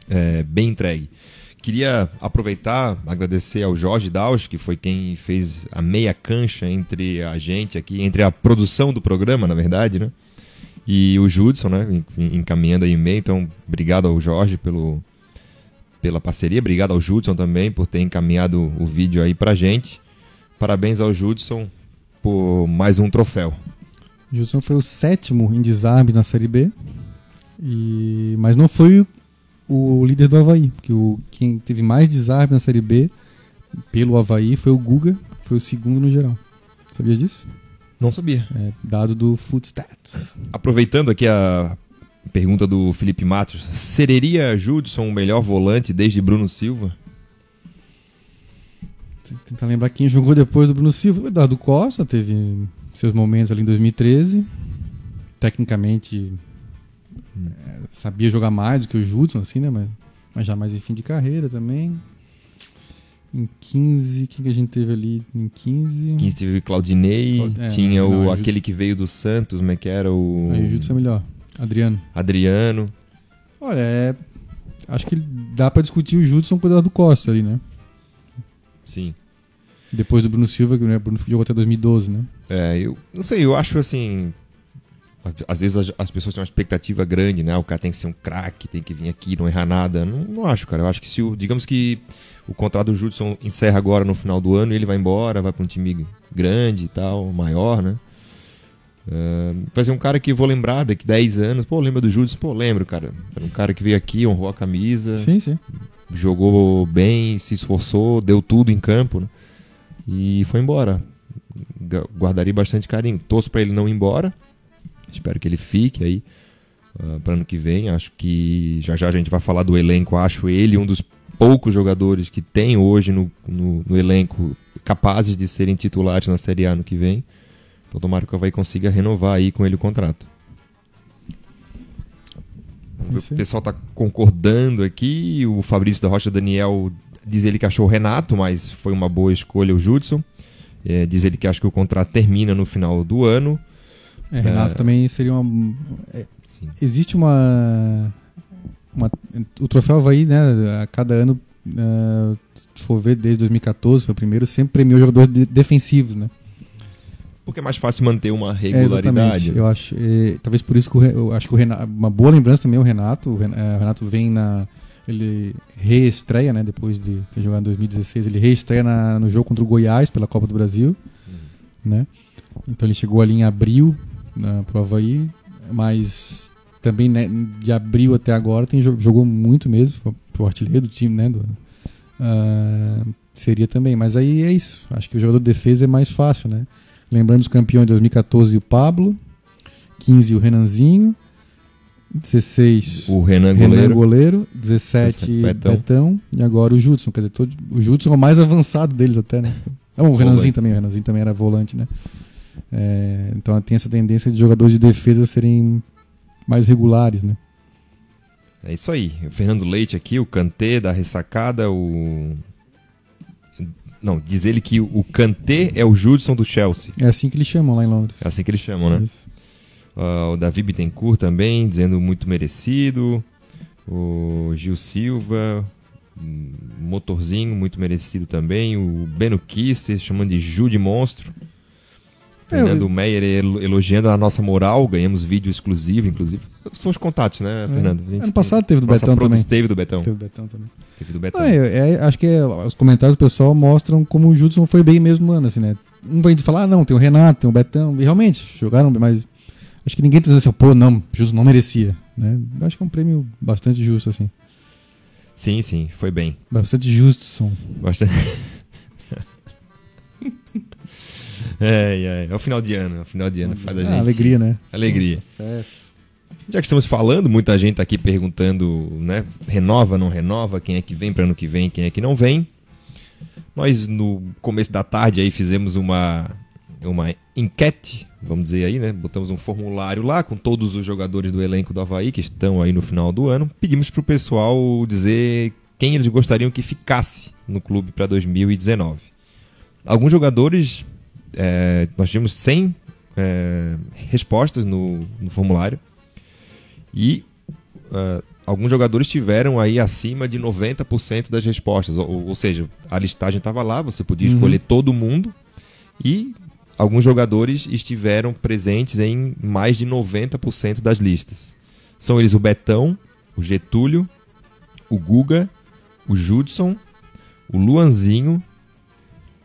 é, bem entregue. Queria aproveitar, agradecer ao Jorge Daus, que foi quem fez a meia cancha entre a gente aqui, entre a produção do programa, na verdade, né? E o Judson, né? Encaminhando aí e-mail. Então, obrigado ao Jorge pelo, pela parceria. Obrigado ao Judson também por ter encaminhado o vídeo aí pra gente. Parabéns ao Judson por mais um troféu. Judson foi o sétimo em desarmes na Série B. E, mas não foi o, líder do Havaí, porque o, quem teve mais desarme na Série B pelo Havaí foi o Guga, que foi o segundo no geral. Sabia disso? Não sabia. É, dado do Footstats. Aproveitando aqui a pergunta do Felipe Matos, seria Judson o melhor volante desde Bruno Silva? Tentar lembrar quem jogou depois do Bruno Silva. O Eduardo Costa teve seus momentos ali em 2013. Tecnicamente é, sabia jogar mais do que o Judson, assim, né? Mas, mas já mais em fim de carreira também. Em 15, quem que a gente teve ali em 15? 15 teve Claudinei, Claud- é, tinha não, o, aquele que veio do Santos, como é que era? O Aí o Judson é melhor. Adriano. Adriano. Olha, é, acho que dá pra discutir o Judson com o Eduardo Costa ali, né? Sim. Depois do Bruno Silva, que né, o Bruno jogou até 2012, né? É, eu não sei, eu acho assim. Às vezes as, as pessoas têm uma expectativa grande, né? O cara tem que ser um craque, tem que vir aqui, não errar nada. Não, não acho, cara. Eu acho que se o. Digamos que o contrato do Judson encerra agora no final do ano e ele vai embora, vai para um time grande e tal, maior, né? É, vai ser um cara que vou lembrar daqui 10 anos. Pô, lembra do Judson? Pô, lembro, cara. Era um cara que veio aqui, honrou a camisa Sim, sim. jogou bem, se esforçou, deu tudo em campo, né? E foi embora. Gu- Guardaria bastante carinho. Torço para ele não ir embora. Espero que ele fique aí para ano que vem. Acho que já já a gente vai falar do elenco. Acho ele um dos poucos jogadores que tem hoje no, no, no elenco capazes de serem titulares na Série A ano que vem. Então tomara que o Havaí consiga renovar aí com ele o contrato. Isso o pessoal está concordando aqui. O Fabrício da Rocha Daniel diz ele que achou o Renato, mas foi uma boa escolha o Judson. É, diz ele que acha que o contrato termina no final do ano. É, Renato É. também seria uma. é, existe uma, uma- O troféu Havaí, né? A cada ano, eh, se for ver desde 2014, foi o primeiro, sempre premiou jogadores de- defensivos, né? Porque é mais fácil manter uma É, regularidade. exatamente. Eu acho, eh, talvez por isso que o, eu acho que o Renato, uma boa lembrança também é o Renato. O Ren- o Renato vem na ele reestreia, né, depois de ter jogado em 2016, ele reestreia na- no jogo contra o Goiás pela Copa do Brasil, né? Então ele chegou ali em abril na pro Havaí, mas também né, de abril até agora tem jo- jogou muito mesmo, o artilheiro do time, né? do- ah, seria também, mas aí é isso. Acho que o jogador de defesa é mais fácil, né? Lembrando os campeões de 2014 o Pablo, 15 o Renanzinho, 16 O Renan Renan Goleiro. goleiro, 17 17 Betão. Betão. e agora o Judson, quer dizer, todo, o Judson é o mais avançado deles até, né? Não, o Renanzinho também, o Renanzinho também era volante, né? É, então tem essa tendência de jogadores de defesa serem mais regulares, né? É isso aí. O Fernando Leite aqui, o Kanté da ressacada, o. Não, diz ele que o Kanté é o Judson do Chelsea. É assim que eles chamam lá em Londres. É assim que eles chamam, né? Ah, o Davi Bittencourt também, dizendo muito merecido. O Gil Silva, hum, motorzinho, muito merecido também. O Beno Kisser, chamando de Ju de monstro. É, Fernando eu- Meyer elo- elogiando a nossa moral, ganhamos vídeo exclusivo, inclusive. São os contatos, né, Fernando? A gente Ano passado teve do nossa Betão também. Teve do Betão. Teve o Betão também. Teve do Betão. É- é- acho que é, os comentários do pessoal mostram como o Judson foi bem mesmo no ano, assim, né? Um vai falar, ah, não, tem o Renato, tem o Betão, e realmente, jogaram bem, mas acho que ninguém tá dizendo assim, pô, não, Judson não merecia, né? Acho que é um prêmio bastante justo, assim. Sim, sim, foi bem. Bastante justo, Bastante. é, é, é o final de ano, é o final de ano faz a Ah, gente. alegria, né? Alegria. Sucesso. Já que estamos falando, muita gente tá aqui perguntando, né? Renova, não renova, quem é que vem para ano que vem, quem é que não vem. Nós no começo da tarde aí fizemos uma uma enquete, vamos dizer aí, né? Botamos um formulário lá com todos os jogadores do elenco do Havaí que estão aí no final do ano. Pedimos pro pessoal dizer quem eles gostariam que ficasse no clube para 2019. Alguns jogadores, é, nós tivemos 100 é, respostas no, no formulário e ah, alguns jogadores tiveram aí acima de 90% das respostas. Ou, ou seja, a listagem estava lá, você podia Uhum. escolher todo mundo e alguns jogadores estiveram presentes em mais de 90% das listas. São eles o Betão, o Getúlio, o Guga, o Judson, o Luanzinho,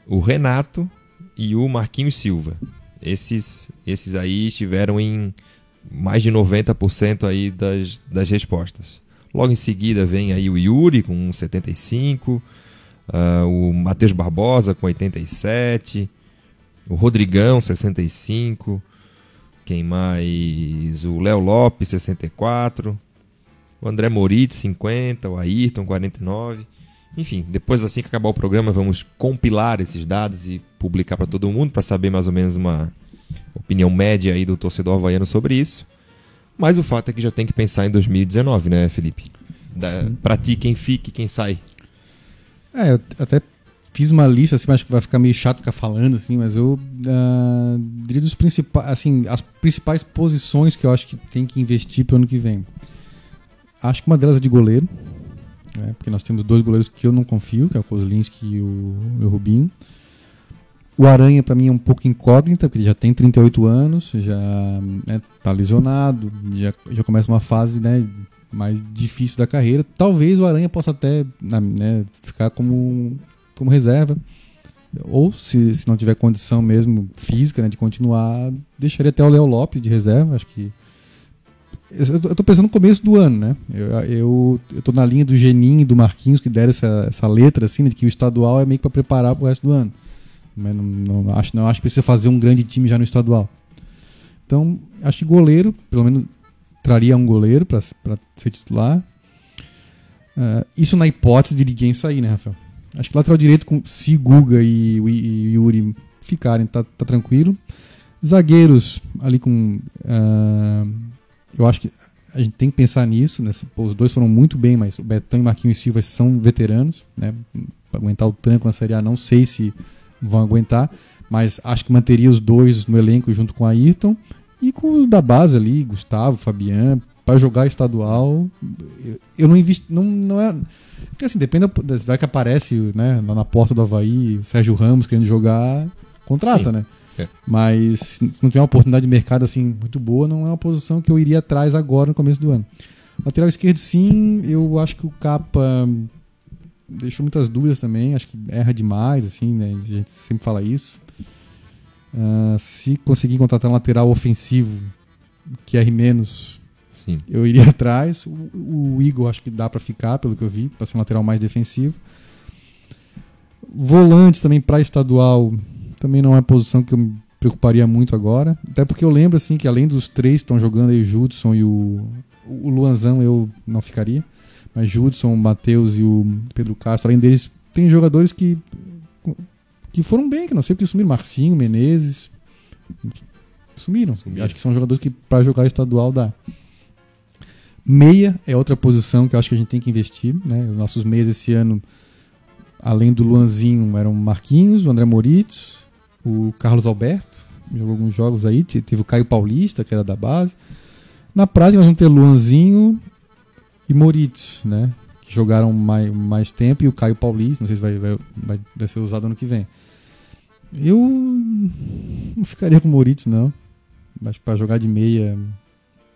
o Renato e o Marquinhos Silva. Esses, esses aí estiveram em mais de 90% aí das, das respostas. Logo em seguida vem aí o Yuri com 75, uh, o Matheus Barbosa com 87, o Rodrigão 65, quem mais? O Léo Lopes 64, o André Moritz 50, o Ayrton 49. Enfim, depois assim que acabar o programa, vamos compilar esses dados e publicar para todo mundo para saber mais ou menos uma opinião média aí do torcedor havaiano sobre isso. Mas o fato é que já tem que pensar em 2019, né, Felipe? Para ti, quem fica e quem sai. É, eu até fiz uma lista, assim, acho que vai ficar meio chato ficar falando, assim, mas eu uh, diria dos principais, assim, as principais posições que eu acho que tem que investir para o ano que vem. Acho que uma delas é de goleiro, né, porque nós temos dois goleiros que eu não confio, que é o Kozlinski e o, o Rubinho. O Aranha, para mim, é um pouco incógnita, porque ele já tem 38 anos, já está né, lesionado, já, já começa uma fase né, mais difícil da carreira. Talvez o Aranha possa até né, ficar como, como reserva. Ou, se, se não tiver condição mesmo física né, de continuar, deixaria até o Léo Lopes de reserva. Acho que. Eu tô pensando no começo do ano, né? Eu, tô na linha do Geninho e do Marquinhos, que deram essa, essa letra, assim, né, de que o estadual é meio que para preparar pro resto do ano. Mas não, não, acho, não acho que precisa fazer um grande time já no estadual. Então, acho que goleiro, pelo menos traria um goleiro para ser titular. Uh, isso na hipótese de ninguém sair, né, Rafael? Acho que lateral direito, com, se Guga e, e, e Yuri ficarem, tá, tá, tranquilo. Zagueiros, ali com. Uh, eu acho que a gente tem que pensar nisso. Né? Pô, os dois foram muito bem, mas o Betão e Marquinhos Silva são veteranos. Né? Para aguentar o tranco na Série A, não sei se vão aguentar, mas acho que manteria os dois no elenco junto com a Ayrton e com os da base ali, Gustavo, Fabian, para jogar estadual. Eu não invisto, não, não é. Porque assim, depende da. Vai que aparece né, na porta do Havaí, o Sérgio Ramos querendo jogar, contrata, Sim. né? É. Mas se não tiver uma oportunidade de mercado assim muito boa, não é uma posição que eu iria atrás agora no começo do ano. Lateral esquerdo, sim, eu acho que o Capa deixou muitas dúvidas também, acho que erra demais, assim, né? A gente sempre fala isso. Uh, se conseguir contratar um lateral ofensivo que erre menos, Sim. eu iria atrás. O, o Igor acho que dá para ficar, pelo que eu vi, para ser um lateral mais defensivo. Volantes também para estadual, também não é posição que eu me preocuparia muito agora. Até porque eu lembro assim que além dos três que estão jogando aí, o Judson e o, o Luanzão, eu não ficaria mas Judson, Matheus e o Pedro Castro, além deles, tem jogadores que que foram bem, que não sei porque sumiram. Marcinho, Menezes. Sumiram. sumiram. Acho que são jogadores que para jogar estadual dá. Meia é outra posição que eu acho que a gente tem que investir. Né? Os nossos meias esse ano, além do Luanzinho, eram Marquinhos, o André Moritz, o Carlos Alberto, jogou alguns jogos aí. Teve o Caio Paulista, que era da base. Na prática, nós vamos ter Luanzinho, e Moritz, né? Que jogaram mais, mais tempo, e o Caio Paulista, não sei se vai, vai, vai, vai ser usado ano que vem. Eu não ficaria com o Moritz, não. Mas para jogar de meia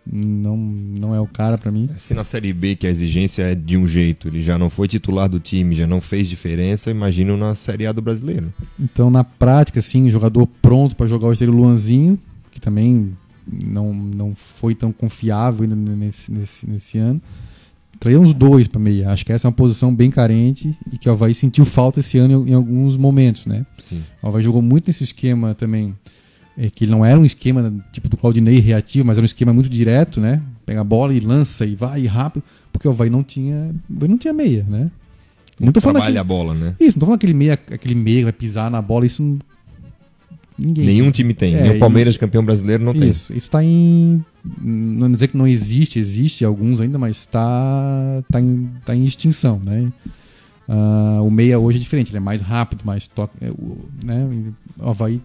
não, não é o cara para mim. Se na Série B que a exigência é de um jeito, ele já não foi titular do time, já não fez diferença, imagino na Série A do brasileiro. Então, na prática, sim, jogador pronto para jogar o esteiro Luanzinho, que também não, não foi tão confiável ainda nesse, nesse, nesse ano. Traria uns dois para meia. Acho que essa é uma posição bem carente e que o Havaí sentiu falta esse ano em, em alguns momentos, né? Sim. O Havaí jogou muito nesse esquema também, é, que ele não era um esquema tipo do Claudinei reativo, mas era um esquema muito direto, né? Pega a bola e lança e vai rápido, porque o Havaí não tinha, não tinha meia, né? Não tô falando trabalha aquele, a bola, né? Isso, não tô falando aquele meia, aquele meia que vai pisar na bola, isso ninguém. Nenhum time tem. É, Nem o Palmeiras, e, campeão brasileiro, não isso, tem. Isso está em não dizer que não existe, existe alguns ainda, mas está tá em, tá em extinção, né? Uh, o meia hoje é diferente, ele é mais rápido, mais toque, é, né? O Havaí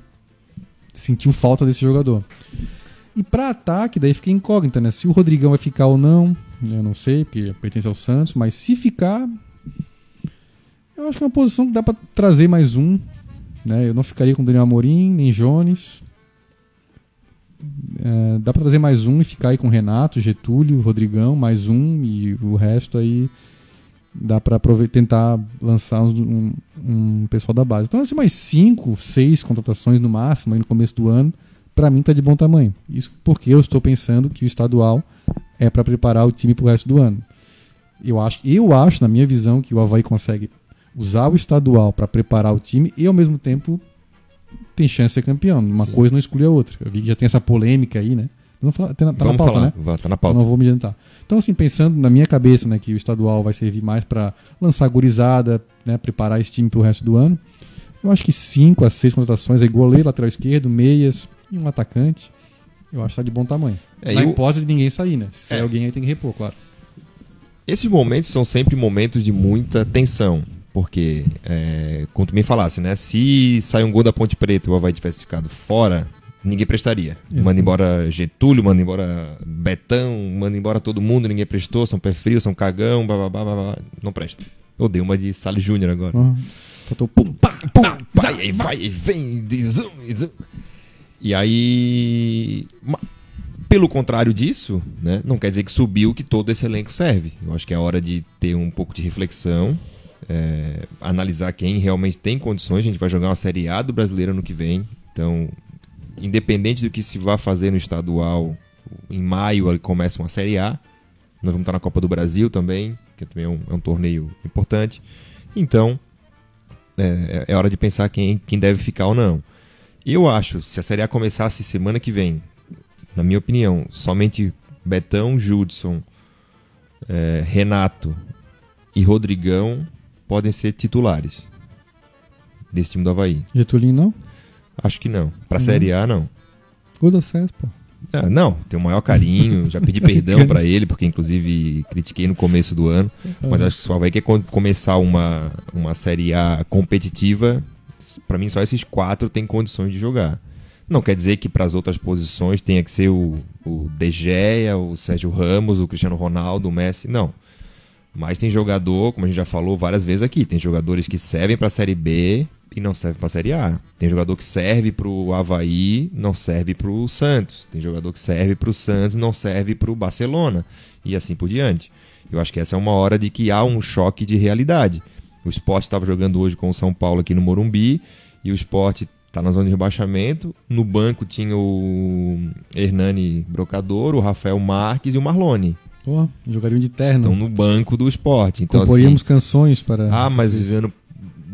sentiu falta desse jogador. E para ataque, daí fica incógnita, né? Se o Rodrigão vai ficar ou não, eu não sei, porque pertence ao Santos, mas se ficar, eu acho que é uma posição que dá para trazer mais um, né? Eu não ficaria com o Daniel Amorim, nem Jones. É, dá para trazer mais um e ficar aí com Renato, Getúlio, Rodrigão, mais um e o resto aí dá para tentar lançar um, um, pessoal da base. Então, assim, mais cinco, seis contratações no máximo aí no começo do ano para mim tá de bom tamanho. Isso porque eu estou pensando que o estadual é para preparar o time para o resto do ano. Eu acho, eu acho, na minha visão, que o Havaí consegue usar o estadual para preparar o time e ao mesmo tempo tem chance de ser campeão. Uma Sim. coisa não exclui a outra. Eu vi que já tem essa polêmica aí, né? Falar, tá na, tá na Vamos pauta, falar, né? tá na pauta. não vou me adiantar. Então, assim, pensando na minha cabeça, né, que o estadual vai servir mais para lançar gurizada, né, preparar esse time para o resto do ano, eu acho que cinco a seis contratações, aí goleiro, lateral esquerdo, meias e um atacante, eu acho que tá de bom tamanho. É, Na eu- hipótese de ninguém sair, né? Se sair É. alguém aí tem que repor, claro. Esses momentos são sempre momentos de muita tensão. Porque, é, como tu me falasse, né? Se sai um gol da Ponte Preta e o Havaí tivesse ficado fora, ninguém prestaria. Exato. Manda embora Getúlio, manda embora Betão, manda embora todo mundo, ninguém prestou, são pé frio, são cagão, blá, blá, blá, blá, não presta. Eu dei uma de Salles Júnior agora. Uhum. Faltou pum, pá, pum, Pá, vai, aí vai, vem, zoom, e zoom. E aí. Pelo contrário disso, né, não quer dizer que subiu que todo esse elenco serve. Eu acho que é hora de ter um pouco de reflexão, é, analisar quem realmente tem condições. A gente vai jogar uma Série A do brasileiro ano que vem. Então, independente do que se vá fazer no estadual, em maio começa uma Série A. Nós vamos estar na Copa do Brasil também, que também é um, é um torneio importante. Então, é, é hora de pensar quem, quem deve ficar ou não. Eu acho, se a Série A começasse semana que vem, na minha opinião, somente Betão, Judson, é, Renato e Rodrigão podem ser titulares desse time do Havaí. Getulino não? Acho que não. Pra Uhum. Série A, não. Do acesso, pô. Ah, não, tenho o maior carinho, já pedi perdão pra ele, porque inclusive critiquei no começo do ano. Mas acho que o Havaí quer co- começar uma, uma Série A competitiva, pra mim só esses quatro têm condições de jogar. Não quer dizer que para as outras posições tenha que ser o, o De Gea, o Sérgio Ramos, o Cristiano Ronaldo, o Messi, não. Mas tem jogador, como a gente já falou várias vezes aqui, tem jogadores que servem para a Série B e não servem para a Série A. Tem jogador que serve para o Havaí, não serve para o Santos. Tem jogador que serve para o Santos, não serve para o Barcelona. E assim por diante. Eu acho que essa é uma hora de que há um choque de realidade. O Sport estava jogando hoje com o São Paulo aqui no Morumbi e o Sport está na zona de rebaixamento. No banco tinha o Hernani Brocador, o Rafael Marques e o Marlone. Pô, jogariam de terno. Estão no banco do esporte. Então, Comporíamos assim, canções para. ah, mas ano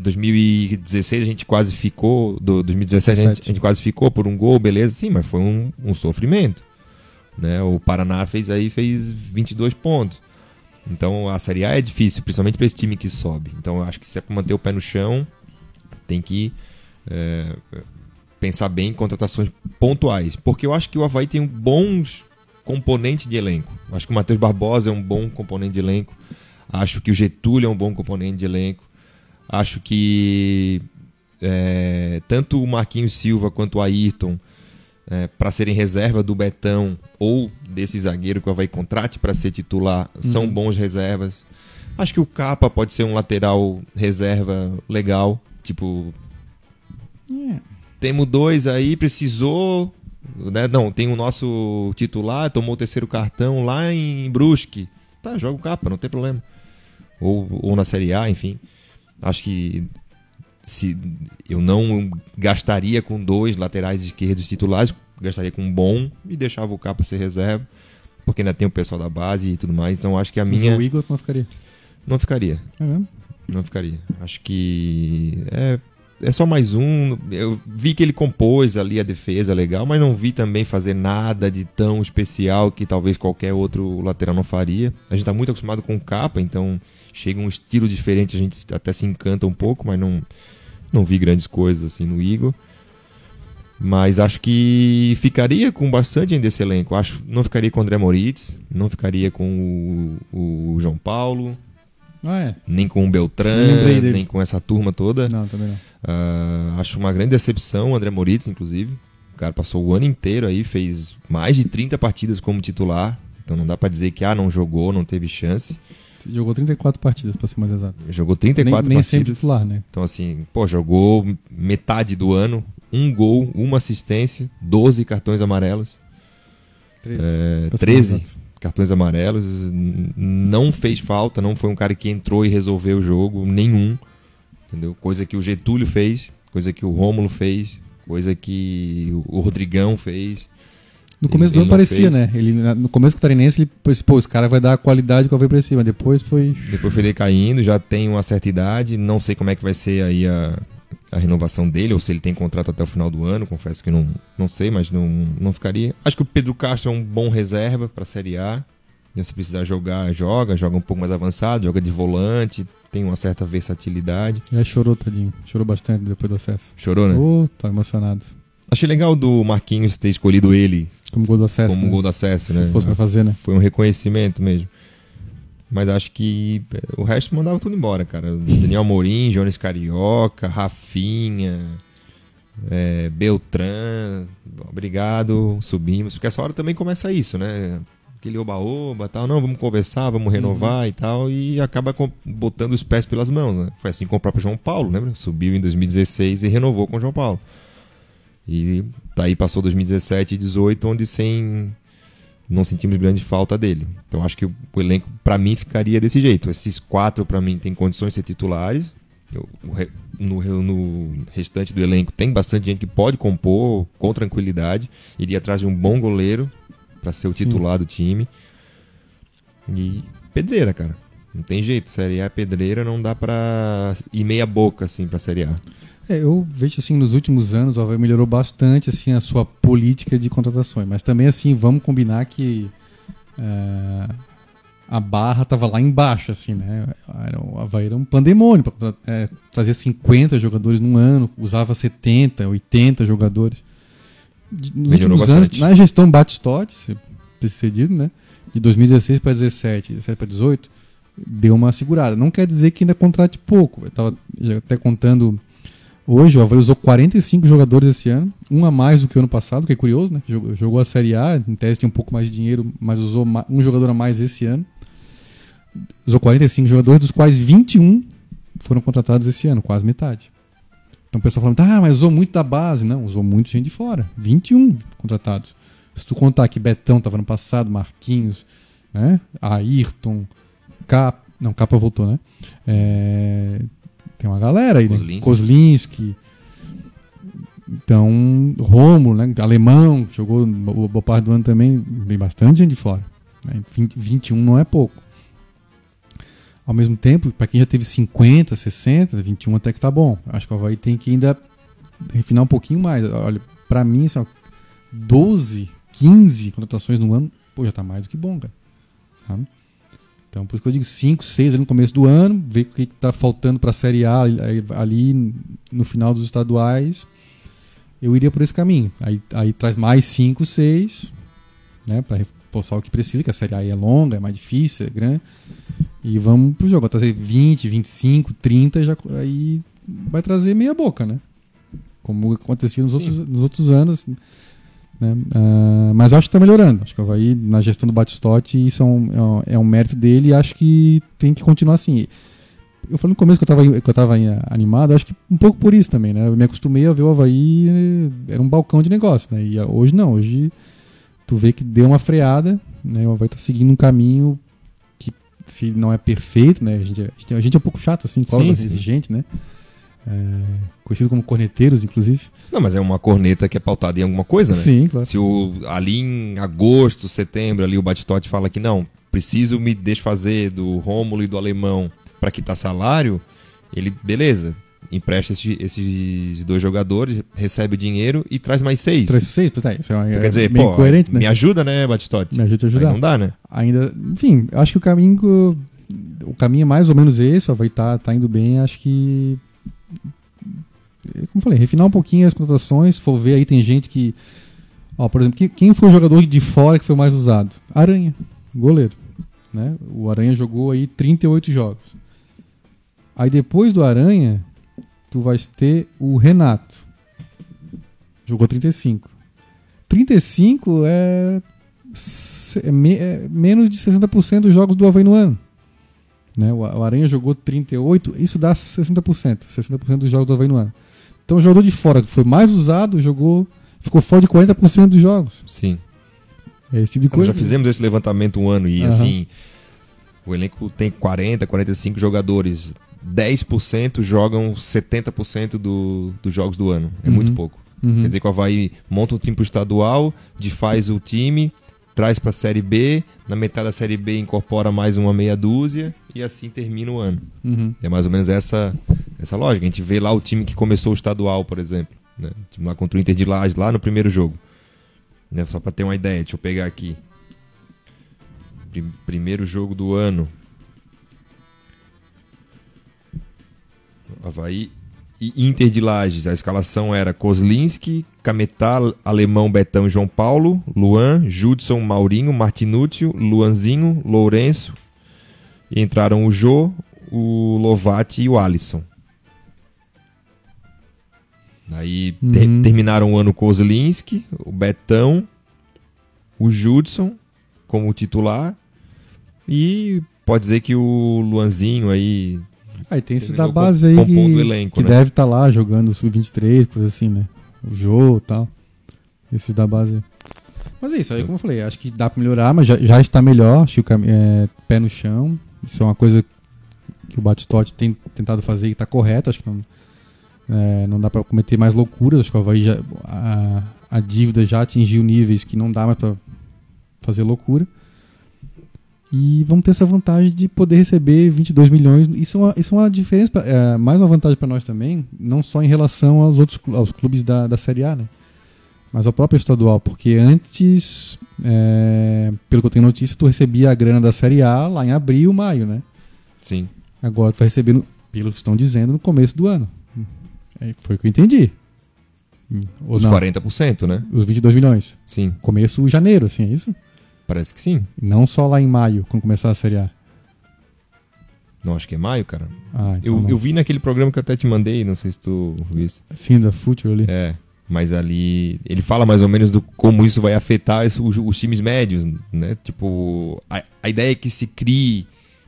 2016 a gente quase ficou, do 2017 a gente, 17. a gente quase ficou por um gol, beleza? Sim, mas foi um, um sofrimento. Né? O Paraná fez aí fez 22 pontos. Então a Série A é difícil, principalmente para esse time que sobe. Então eu acho que se é para manter o pé no chão, tem que é, pensar bem em contratações pontuais. Porque eu acho que o Havaí tem bons componentes de elenco. Eu acho que o Matheus Barbosa é um bom componente de elenco. Acho que o Getúlio é um bom componente de elenco. Acho que é, tanto o Marquinhos Silva quanto o Ayrton, é, para serem reserva do Betão ou desse zagueiro que o Havaí contrate para ser titular, são bons reservas. Acho que o Capa pode ser um lateral reserva legal. Tipo, É. temos dois aí, precisou. Né? Não, tem o nosso titular, tomou o terceiro cartão lá em Brusque. Tá, joga o capa, não tem problema. Ou, ou na Série A, enfim. Acho que se eu não gastaria com dois laterais esquerdos titulares, gastaria com um bom e deixava o capa ser reserva, porque ainda tem o pessoal da base e tudo mais. Então acho que a Mas minha O Igor não ficaria. não ficaria. É mesmo? Não ficaria. Acho que é, é só mais um. Eu vi que ele compôs ali a defesa legal, mas não vi também fazer nada de tão especial que talvez qualquer outro lateral não faria. A gente tá muito acostumado com capa, então chega um estilo diferente, a gente até se encanta um pouco, mas não, não vi grandes coisas assim no Igor. Mas acho que ficaria com bastante ainda esse elenco. Acho não ficaria com o André Moritz, não ficaria com o, o João Paulo, Ah, é. nem com o Beltrán, nem com essa turma toda. Não, também não. Ah, acho uma grande decepção o André Moritz, inclusive. O cara passou o ano inteiro aí, fez mais de 30 partidas como titular. Então não dá pra dizer que ah, não jogou, não teve chance. Jogou 34 partidas, pra ser mais exato. Jogou Nem, 34 nem sempre partidas. titular, né? Então assim, pô, jogou metade do ano, um gol, uma assistência, 12 cartões amarelos. 13. É, Pra ser 13 mais exato. cartões amarelos. Não fez falta, não foi um cara que entrou e resolveu o jogo, nenhum. Entendeu? Coisa que o Getúlio fez, coisa que o Rômulo fez, Coisa que o Rodrigão fez. No começo Ele- do ano parecia, fez. né? Ele, no começo do Tarinense, ele pensou, pô, esse cara vai dar a qualidade que eu veio pra cima. Depois foi. Depois foi decaindo, já tem uma certa idade. Não sei como é que vai ser aí a, a renovação dele, ou se ele tem contrato até o final do ano. Confesso que não, não sei, mas não, não ficaria. Acho que o Pedro Castro é um bom reserva para a Série A. Se precisar jogar, joga, joga um pouco mais avançado, joga de volante, tem uma certa versatilidade. Já chorou, tadinho. Chorou bastante depois do acesso. Chorou, né? Ô, tá emocionado. Achei legal do Marquinhos ter escolhido ele Como gol do acesso. como né? gol do acesso, Se né? fosse pra fazer, né? Foi um reconhecimento mesmo. Mas acho que é, o resto mandava tudo embora, cara. Daniel Morim, Jones Carioca, Rafinha, é, Beltrán, obrigado, subimos. Porque essa hora também começa isso, né? Aquele oba-oba tal, não, vamos conversar, vamos renovar e tal, e acaba com- botando os pés pelas mãos, né? Foi assim com o próprio João Paulo, lembra? Subiu em 2016 e renovou com o João Paulo. E daí passou 2017 e 2018, onde sem não sentimos grande falta dele. Então acho que o, elenco para mim ficaria desse jeito. Esses quatro para mim têm condições de ser titulares. Eu- no, no restante do elenco tem bastante gente que pode compor com tranquilidade. Iria atrás de um bom goleiro para ser o titular do time. E pedreira, cara. Não tem jeito. Série A é pedreira, não dá pra ir meia boca assim pra Série A. É, eu vejo assim, nos últimos anos o Havaí melhorou bastante assim a sua política de contratações, mas também assim, vamos combinar que é, a barra tava lá embaixo, assim, né? Era, o Havaí era um pandemônio para trazer 50 jogadores num ano, usava 70, 80 jogadores. Nos Melhorou últimos anos, bastante. na gestão Batistotti, precedido, né? De 2016 para 17, 17 para 18, deu uma segurada. Não quer dizer que ainda contrate pouco. Eu tava já até contando Hoje o Havaí usou 45 jogadores esse ano, um a mais do que o ano passado, que é curioso, né? Jogou, a Série A, em tese tinha um pouco mais de dinheiro, mas usou um jogador a mais esse ano. Usou 45 jogadores, dos quais 21 foram contratados esse ano, quase metade. Então o pessoal falando, ah, mas usou muito da base. Não, usou muito gente de fora. 21 contratados. Se tu contar que Betão estava no passado, Marquinhos, né? Ayrton, Cap... Não, Capa voltou, né? É, Tem uma galera aí, né? Kozlinski. Kozlinski. Então, Romulo, né? Alemão, jogou bo- boa parte do ano também. Tem bastante gente de fora. Né? 20, 21 não é pouco. Ao mesmo tempo, para quem já teve 50, 60, 21 até que tá bom. Acho que o Havaí tem que ainda refinar um pouquinho mais. Olha, para mim, assim, ó, 12, 15 contratações no ano, pô, já tá mais do que bom, cara. Sabe? Então, por isso que eu digo 5, 6 ali no começo do ano, ver o que, que tá faltando pra Série A ali no final dos estaduais. Eu iria por esse caminho. Aí, aí traz mais 5, 6, né, para reforçar o que precisa, que a Série A é longa, é mais difícil, é grande. E vamos pro jogo, trazer 20, 25, 30, já, aí vai trazer meia boca, né? Como acontecia nos, Sim. outros, nos outros anos. Né? Ah, mas eu acho que tá melhorando. Acho que o Havaí, na gestão do Batistotti, isso é um, é um, é um mérito dele e acho que tem que continuar assim. Eu falei no começo que eu tava, que eu tava eh, animado, acho que um pouco por isso também, né? Eu me acostumei a ver o Havaí, eh, era um balcão de negócio, né? E ah, hoje não, hoje tu vê que deu uma freada, né? O Havaí tá seguindo um caminho se não é perfeito, né? A gente, é- a gente, é- a gente é um pouco chato, assim, cobra, sim. exigente, né? É, conhecido como corneteiros, inclusive. Não, mas é uma corneta que é pautada em alguma coisa, né? Sim, claro. Se o, ali em agosto, setembro, ali o Batistotti fala que não, preciso me desfazer do Rômulo e do Alemão para quitar salário, ele, beleza, empresta esse- esses dois jogadores, recebe o dinheiro e traz mais seis. Traz seis, pois é, isso é, Então, é quer dizer, meio pô, incoerente, né? me ajuda, né, Batistotti? Me ajuda a Aí ajudar. não dá, né? Ainda, enfim, acho que o caminho o caminho é mais ou menos esse, vai estar tá, indo bem, acho que como eu falei, refinar um pouquinho as contratações, for ver aí tem gente que ó, por exemplo, quem, quem foi o jogador de fora que foi mais usado? Aranha, goleiro, né? O Aranha jogou aí 38 jogos. Aí depois do Aranha, tu vais ter o Renato. Jogou 35. 35 é é, me- é menos de 60% dos jogos do Havaí no ano. Né? O, o Aranha jogou 38, isso dá 60%. 60% dos jogos do Havaí no ano. Então o jogador de fora que foi mais usado, jogou, ficou fora de 40% dos jogos. Sim. É esse tipo de Nós coisa. já fizemos esse levantamento um ano e Aham. assim, o elenco tem 40, 45 jogadores. 10% jogam 70% do, dos jogos do ano. É Uhum. muito pouco. Uhum. Quer dizer que o Havaí monta um time pro estadual, desfaz o time, traz pra Série B, na metade da Série B incorpora mais uma meia dúzia e assim termina o ano. Uhum. É mais ou menos essa, essa lógica. A gente vê lá o time que começou o estadual, por exemplo. Né? O time lá contra o Inter de Lages, lá no primeiro jogo. Né? Só pra ter uma ideia, deixa eu pegar aqui. Prim- primeiro jogo do ano. Havaí e Inter de Lages. A escalação era Kozlinski, Cametá, Alemão, Betão e João Paulo, Luan, Judson, Maurinho, Martinúcio, Luanzinho, Lourenço. E entraram o Jô, o Lovati e o Alisson. Aí ter- Uhum. terminaram o ano Kozlinski, o Betão, o Judson como titular. E pode dizer que o Luanzinho aí Aí tem esses da base aí que, elenco, que né? deve estar lá jogando sub-23, coisa assim, né? O Jô e tal. Esses da base. Mas é isso, aí como eu falei, acho que dá pra melhorar, mas já, já está melhor. Acho que o é, pé no chão. Isso é uma coisa que o Batistotti tem tentado fazer e tá correto. Acho que não, é, não dá pra cometer mais loucuras. Acho que o Havaí já, a, a dívida já atingiu níveis que não dá mais pra fazer loucura. E vamos ter essa vantagem de poder receber 22 milhões. Isso é uma, isso é uma diferença, pra- é, mais uma vantagem para nós também, não só em relação aos outros aos clubes da, da Série A, né? Mas ao próprio estadual, porque antes, é, pelo que eu tenho notícia, tu recebia a grana da Série A lá em abril, maio, né? Sim. Agora tu vai receber, no- pelo que estão dizendo, no começo do ano. É, foi o que eu entendi. Os não, 40%, né? os 22 milhões. Sim, Começo janeiro, assim, é isso? Parece que sim. Não só lá em maio, quando começar a Série A. Não, acho que é maio, cara. Ah, então Eu, eu vi naquele programa que eu até te mandei, não sei se tu viu isso. Sim, da Futebol ali. É, mas ali ele fala mais ou menos do como isso vai afetar os, os times médios, né? Tipo, a, a ideia é que se crie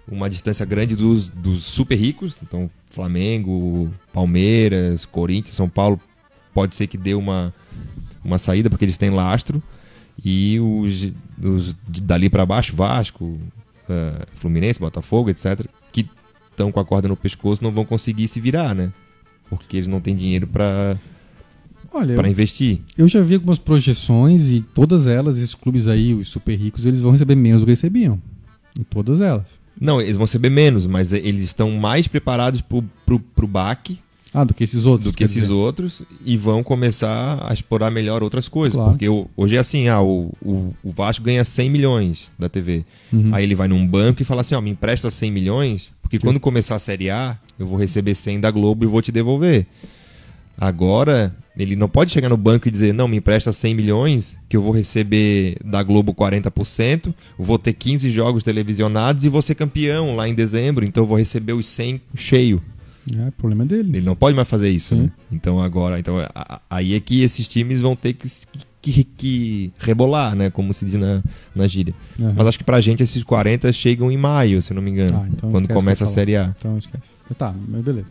uma distância grande dos, dos super ricos, então Flamengo, Palmeiras, Corinthians, São Paulo, pode ser que dê uma, uma saída porque eles têm lastro e os, os dali para baixo, Vasco, eh, Fluminense, Botafogo, etc, que estão com a corda no pescoço não vão conseguir se virar, né? Porque eles não têm dinheiro para para investir. eu já vi algumas projeções e todas elas, esses clubes aí, os super ricos, eles vão receber menos do que recebiam. Em todas elas. Não, eles vão receber menos, mas eles estão mais preparados pro, pro baque Ah, do que esses outros. do que esses dizer. outros e vão começar a explorar melhor outras coisas. Claro. Porque hoje é assim, ah, o, o, o Vasco ganha 100 milhões da TV. Uhum. Aí ele vai num banco e fala assim, ó, me empresta 100 milhões, porque Sim. quando começar a Série A, eu vou receber 100 da Globo e vou te devolver. Agora, ele não pode chegar no banco e dizer, não, me empresta 100 milhões, que eu vou receber da Globo 40%, vou ter 15 jogos televisionados e vou ser campeão lá em dezembro, então eu vou receber os 100 cheio. É, o problema é dele. Ele não pode mais fazer isso, né? Então agora, então, a- aí é que esses times vão ter que, que, que rebolar, né? Como se diz na, na gíria. Aham. Mas acho que pra gente esses 40 chegam em maio, se não me engano. Ah, então quando começa a Série A. Então esquece. Tá, mas beleza.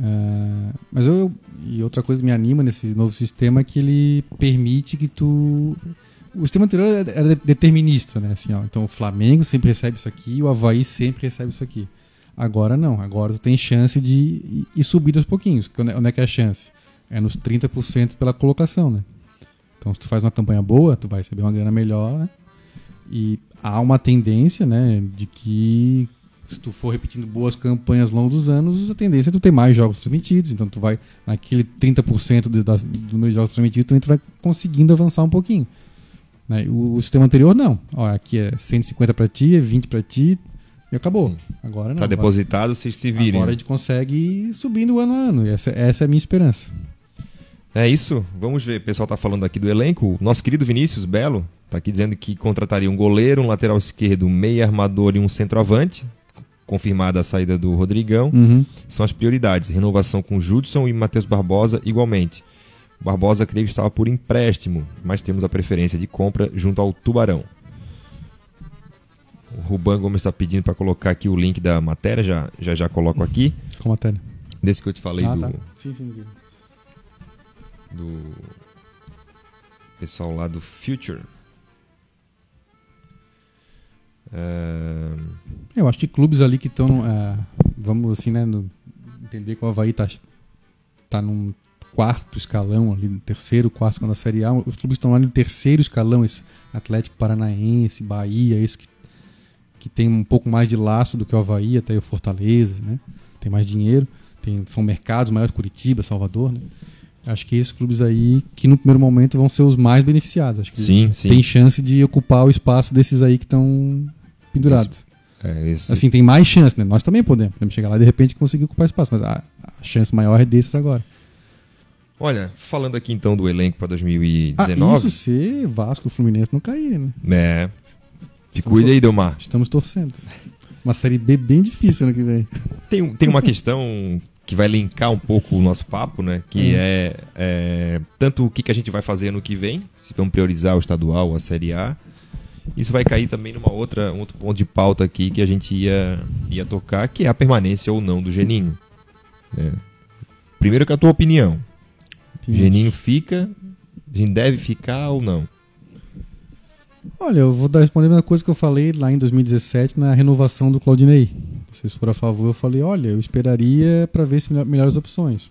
É, mas eu. E outra coisa que me anima nesse novo sistema é que ele permite que tu. O sistema anterior era era determinista, né? Assim, ó, então o Flamengo sempre recebe isso aqui, o Havaí sempre recebe isso aqui. Agora não, agora tu tem chance de ir- subindo aos pouquinhos. Onde é que é a chance? É nos 30% pela colocação, né? Então se tu faz uma campanha boa, tu vai receber uma grana melhor, né? E há uma tendência, né, de que se tu for repetindo boas campanhas ao longo dos anos, a tendência é tu ter mais jogos transmitidos. Então tu vai naquele 30% de, das- do número de jogos transmitidos, tu vai conseguindo avançar um pouquinho. Né? O, o sistema anterior não. Ó, aqui é 150 para ti, é 20 para ti e acabou. Sim. Agora não. Tá agora- depositado, vocês se virem. Agora a gente consegue ir subindo ano a ano. E essa, essa é a minha esperança. É isso, vamos ver. O pessoal tá falando aqui do elenco. O Nosso querido Vinícius Belo tá aqui dizendo que contrataria um goleiro, um lateral esquerdo, um meia armador e um centroavante. Confirmada a saída do Rodrigão. Uhum. São as prioridades. Renovação com Judson e Matheus Barbosa igualmente. O Barbosa creio que estava por empréstimo, mas temos a preferência de compra junto ao Tubarão. O Ruban Gomes está pedindo para colocar aqui o link da matéria, já já, já coloco aqui. Com a matéria. Desse que eu te falei ah, do, tá. Sim, sim. sim. do pessoal lá do Future. É, Eu acho que clubes ali que estão, vamos assim, né, no- entender que o Havaí tá, tá num quarto escalão, ali no terceiro, quarto escalão da Série A. Os clubes estão lá no terceiro escalão, esse Atlético Paranaense, Bahia, esse que, que tem um pouco mais de laço do que o Havaí, até o Fortaleza, né? Tem mais dinheiro, tem, são mercados maiores, Curitiba, Salvador, né? Acho que esses clubes aí, que no primeiro momento vão ser os mais beneficiados. Acho que sim, sim. tem chance de ocupar o espaço desses aí que estão pendurados. É, Assim, tem mais chance, né? Nós também podemos. Podemos chegar lá e de repente conseguir ocupar espaço, mas a, a chance maior é desses agora. Olha, falando aqui então do elenco para Ah, 2019. isso se Vasco e Fluminense não caírem, né? É. Te cuida aí, Delmar. Estamos torcendo. Uma série B bem difícil ano que vem. Tem, tem uma questão que vai linkar um pouco o nosso papo, né? Que Hum. é, é tanto o que, que a gente vai fazer no que vem, se vamos priorizar o estadual ou a Série A. Isso vai cair também numa outra um outro ponto de pauta aqui que a gente ia, ia tocar, que é a permanência ou não do Geninho. né? Primeiro que a tua opinião. O Geninho fica, a gente deve ficar ou não? Olha, eu vou dar responder a mesma coisa que eu falei lá em 2017 na renovação do Claudinei. Vocês foram a favor, eu falei, olha, eu esperaria para ver se melhor- melhores opções.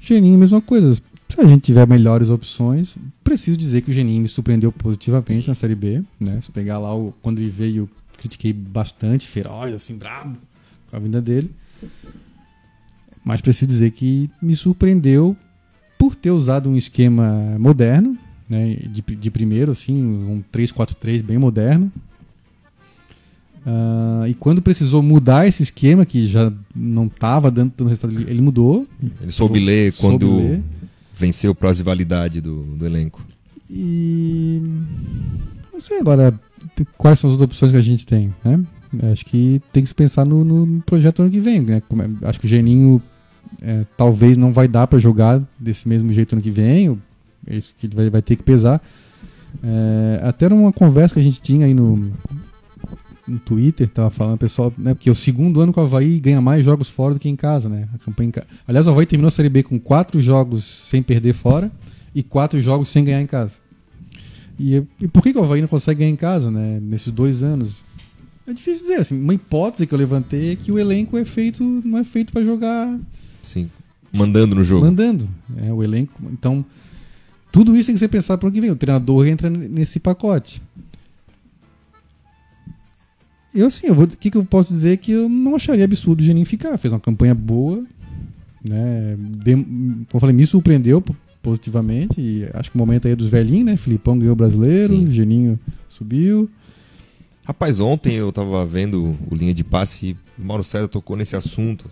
Geninho, mesma coisa. Se a gente tiver melhores opções, preciso dizer que o Geninho me surpreendeu positivamente na Série B. Né? Se pegar lá o, quando ele veio, critiquei bastante, feroz, assim, brabo com a vinda dele. Mas preciso dizer que me surpreendeu por ter usado um esquema moderno, né, de, de primeiro, assim, um 3-4-3 bem moderno. Ah, e quando precisou mudar esse esquema, que já não estava dando, dando resultado, ele, ele mudou. Ele soube ler Soube quando ler. venceu o prazo de validade do, do elenco. E. Não sei agora quais são as outras opções que a gente tem, né? Acho que tem que se pensar no, no projeto ano que vem, né? É- Acho que o Geninho é, talvez não vai dar para jogar desse mesmo jeito ano que vem, é isso que vai, vai ter que pesar. É, até numa conversa que a gente tinha aí no, no Twitter, tava falando, pessoal, né? Porque o segundo ano com o Havaí ganha mais jogos fora do que em casa, né? A campanha ca... Aliás, o Havaí terminou a Série B com quatro jogos sem perder fora e quatro jogos sem ganhar em casa. E, e por que, que o Havaí não consegue ganhar em casa, né? Nesses dois anos? É difícil dizer, assim, uma hipótese que eu levantei é que o elenco é feito, não é feito para jogar Sim. Mandando no jogo. mandando. É, o elenco. Então, tudo isso tem que ser pensado para o que vem. O treinador entra nesse pacote. Eu sim, o que, que eu posso dizer é que eu não acharia absurdo o Geninho ficar. Fez uma campanha boa, né? Dem- como eu falei, me surpreendeu po- positivamente. E acho que o momento aí é dos velhinhos, né? Filipão ganhou o brasileiro, Sim. Geninho subiu. Rapaz, ontem eu tava vendo o Linha de Passe e o Mauro César tocou nesse assunto.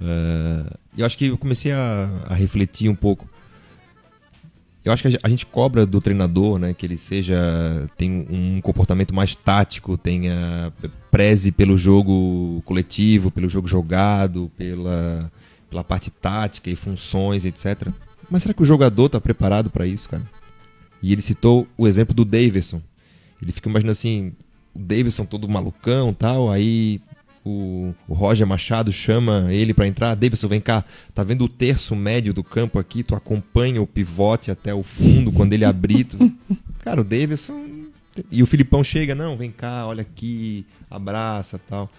É, eu acho que eu comecei a, a refletir um pouco. Eu acho que a ge- a gente cobra do treinador, né, que ele seja tem um comportamento mais tático, tenha preze pelo jogo coletivo, pelo jogo jogado, pela pela parte tática e funções, etc. Mas será que o jogador tá preparado para isso, cara? E ele citou o exemplo do Davidson. Ele fica imaginando assim, o Davidson todo malucão tal, aí o, o Roger Machado chama ele pra entrar, Davidson vem cá, tá vendo o terço médio do campo aqui, tu acompanha o pivote até o fundo, quando ele abrir, tu... cara, o Davidson e o Filipão chega, não, vem cá, olha aqui, abraça tal.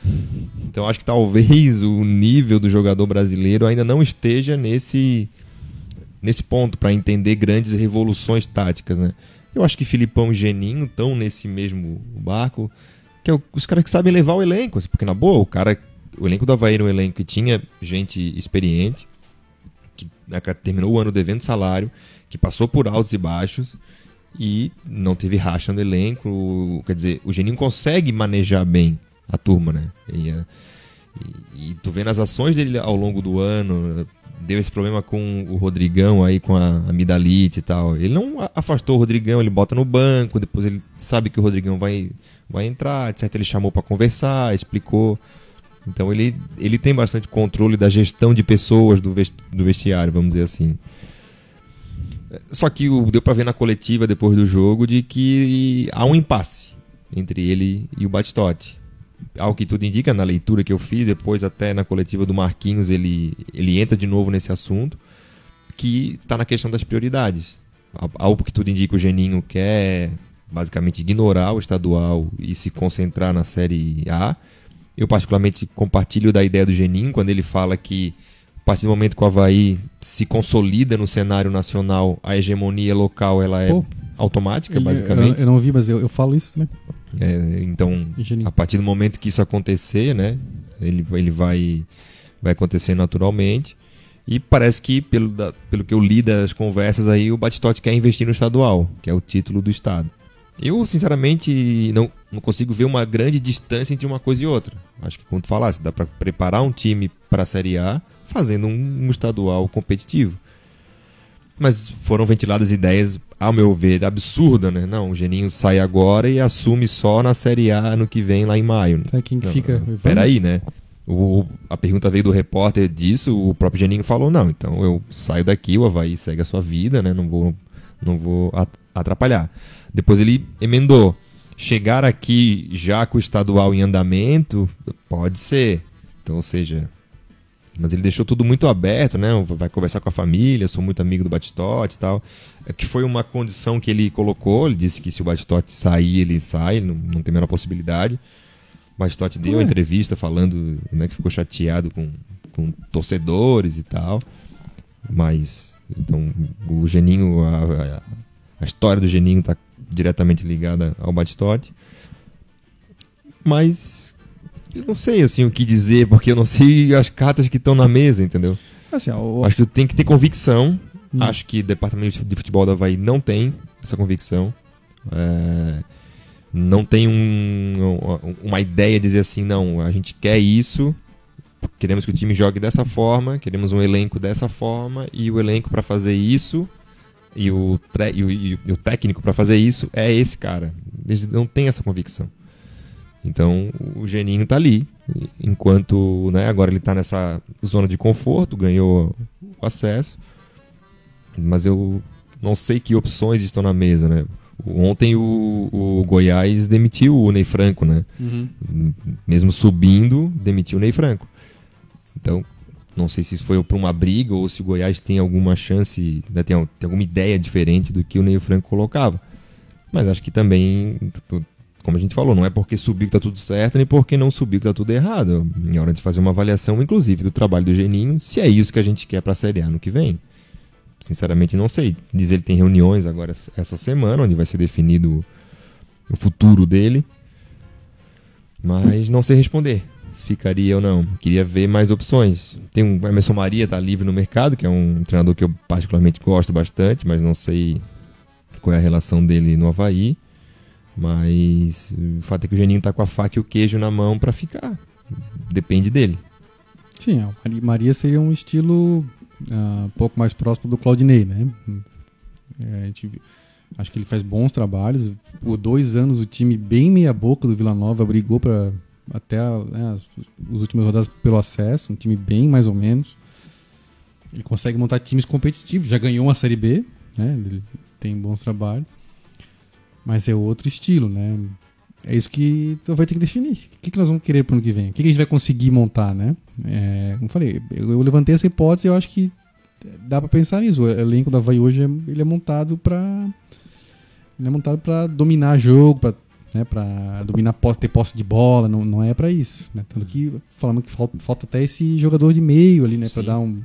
Então acho que talvez o nível do jogador brasileiro ainda não esteja nesse nesse ponto para entender grandes revoluções táticas, né? Eu acho que Filipão e Geninho estão nesse mesmo barco, que é os caras que sabem levar o elenco, assim, porque na boa, o cara, o elenco do Havaí era um elenco que tinha gente experiente, que né, que terminou o ano devendo salário, que passou por altos e baixos e não teve racha no elenco, quer dizer, o Geninho consegue manejar bem a turma, né? E, eh, e, e tu vendo as ações dele ao longo do ano, deu esse problema com o Rodrigão aí, com a amidalite e tal. Ele não afastou o Rodrigão, ele bota no banco, depois ele sabe que o Rodrigão vai, vai entrar, etc. Ele chamou pra conversar, explicou. Então ele, ele tem bastante controle da gestão de pessoas do, ves- do vestiário, vamos dizer assim. Só que o- deu pra ver na coletiva depois do jogo de que há um impasse entre ele e o Batistotti. Ao que tudo indica, na leitura que eu fiz, depois até na coletiva do Marquinhos, ele, ele entra de novo nesse assunto, que está na questão das prioridades. Algo que tudo indica, o Geninho quer basicamente ignorar o estadual e se concentrar na Série A. Eu particularmente compartilho da ideia do Geninho, quando ele fala que partir do momento que o Havaí se consolida no cenário nacional, a hegemonia local ela é Pô, automática, Ele- basicamente. Eu, eu não vi, mas eu, eu falo isso também. É, então, Geninho. a partir do momento que isso acontecer, né, ele, ele vai, vai acontecer naturalmente. E parece que, pelo, da- pelo que eu li das conversas aí, o Batistotti quer investir no estadual, que é o título do estado. Eu, sinceramente, não, não consigo ver uma grande distância entre uma coisa e outra. Acho que, como tu falasse, dá para preparar um time para a Série A fazendo um, um estadual competitivo. Mas foram ventiladas ideias, ao meu ver, absurdas, né? Não, o Geninho sai agora e assume só na Série A no que vem, lá em maio. Sabe quem que Não, fica? não, Peraí, né? O, a pergunta veio do repórter disso, o próprio Geninho falou, não, então eu saio daqui, o Havaí segue a sua vida, né? Não vou, não vou at- atrapalhar. Depois ele emendou. Chegar aqui já com o estadual em andamento, pode ser. Então, ou seja, mas ele deixou tudo muito aberto, né? Vai conversar com a família, sou muito amigo do Batistote e tal. É Que foi uma condição que ele colocou. Ele disse que se o Batistote sair, ele sai, não, não tem a menor possibilidade. O Batistote deu Ué. entrevista falando né, que ficou chateado com, com torcedores e tal. Mas, então, o Geninho, a, a- a história do Geninho está diretamente ligada ao Batistote. Mas eu não sei assim o que dizer, porque eu não sei as cartas que estão na mesa, entendeu? Assim, o- Acho que tem que ter convicção. Hum. Acho que o departamento de futebol da Havaí não tem essa convicção. É, não tem um- uma ideia de dizer assim, não, a gente quer isso, queremos que o time jogue dessa forma, queremos um elenco dessa forma, e o elenco para fazer isso, e o, tre- e o- e o- técnico para fazer isso é esse cara. Eles não têm essa convicção. Então o Geninho tá ali, enquanto né, agora ele tá nessa zona de conforto, ganhou o acesso, mas eu não sei que opções estão na mesa, né? Ontem o, o Goiás demitiu o Ney Franco, né? Uhum. Mesmo subindo, demitiu o Ney Franco. Então, não sei se isso foi para uma briga ou se o Goiás tem alguma chance, né, tem, tem alguma ideia diferente do que o Ney Franco colocava. Mas acho que também, como a gente falou, não é porque subiu que tá tudo certo, nem porque não subiu que tá tudo errado. Em hora de fazer uma avaliação, inclusive, do trabalho do Geninho, se é isso que a gente quer para a Série A no que vem. Sinceramente, não sei. Diz ele tem reuniões agora essa semana, onde vai ser definido o futuro dele. Mas não sei responder ficaria ou não. Queria ver mais opções. Tem um Emerson Maria, tá livre no mercado, que é um treinador que eu particularmente gosto bastante, mas não sei qual é a relação dele no Havaí. Mas o fato é que o Geninho tá com a faca e o queijo na mão para ficar. Depende dele. Sim, a Mari- Maria seria um estilo ah, um pouco mais próximo do Claudinei, né? É, a gente acho que ele faz bons trabalhos. Por dois anos o time bem meia boca do Vila Nova brigou para até né, as, as últimas rodadas pelo acesso, um time bem mais ou menos. Ele consegue montar times competitivos, já ganhou uma Série B, né? Ele tem bons trabalhos. Mas é outro estilo, né? É isso que tu vai ter que definir. O que, que nós vamos querer pro ano que vem? O que, que a gente vai conseguir montar, né? É, como falei, eu, eu levantei essa hipótese e eu acho que dá pra pensar nisso. O elenco da Havaí hoje é, ele é montado pra. Ele é montado pra dominar jogo, pra, né, pra dominar, posse- ter posse de bola, não, não é pra isso. Né? Tanto que falamos que falta, falta até esse jogador de meio ali, né? Pra Sim. dar um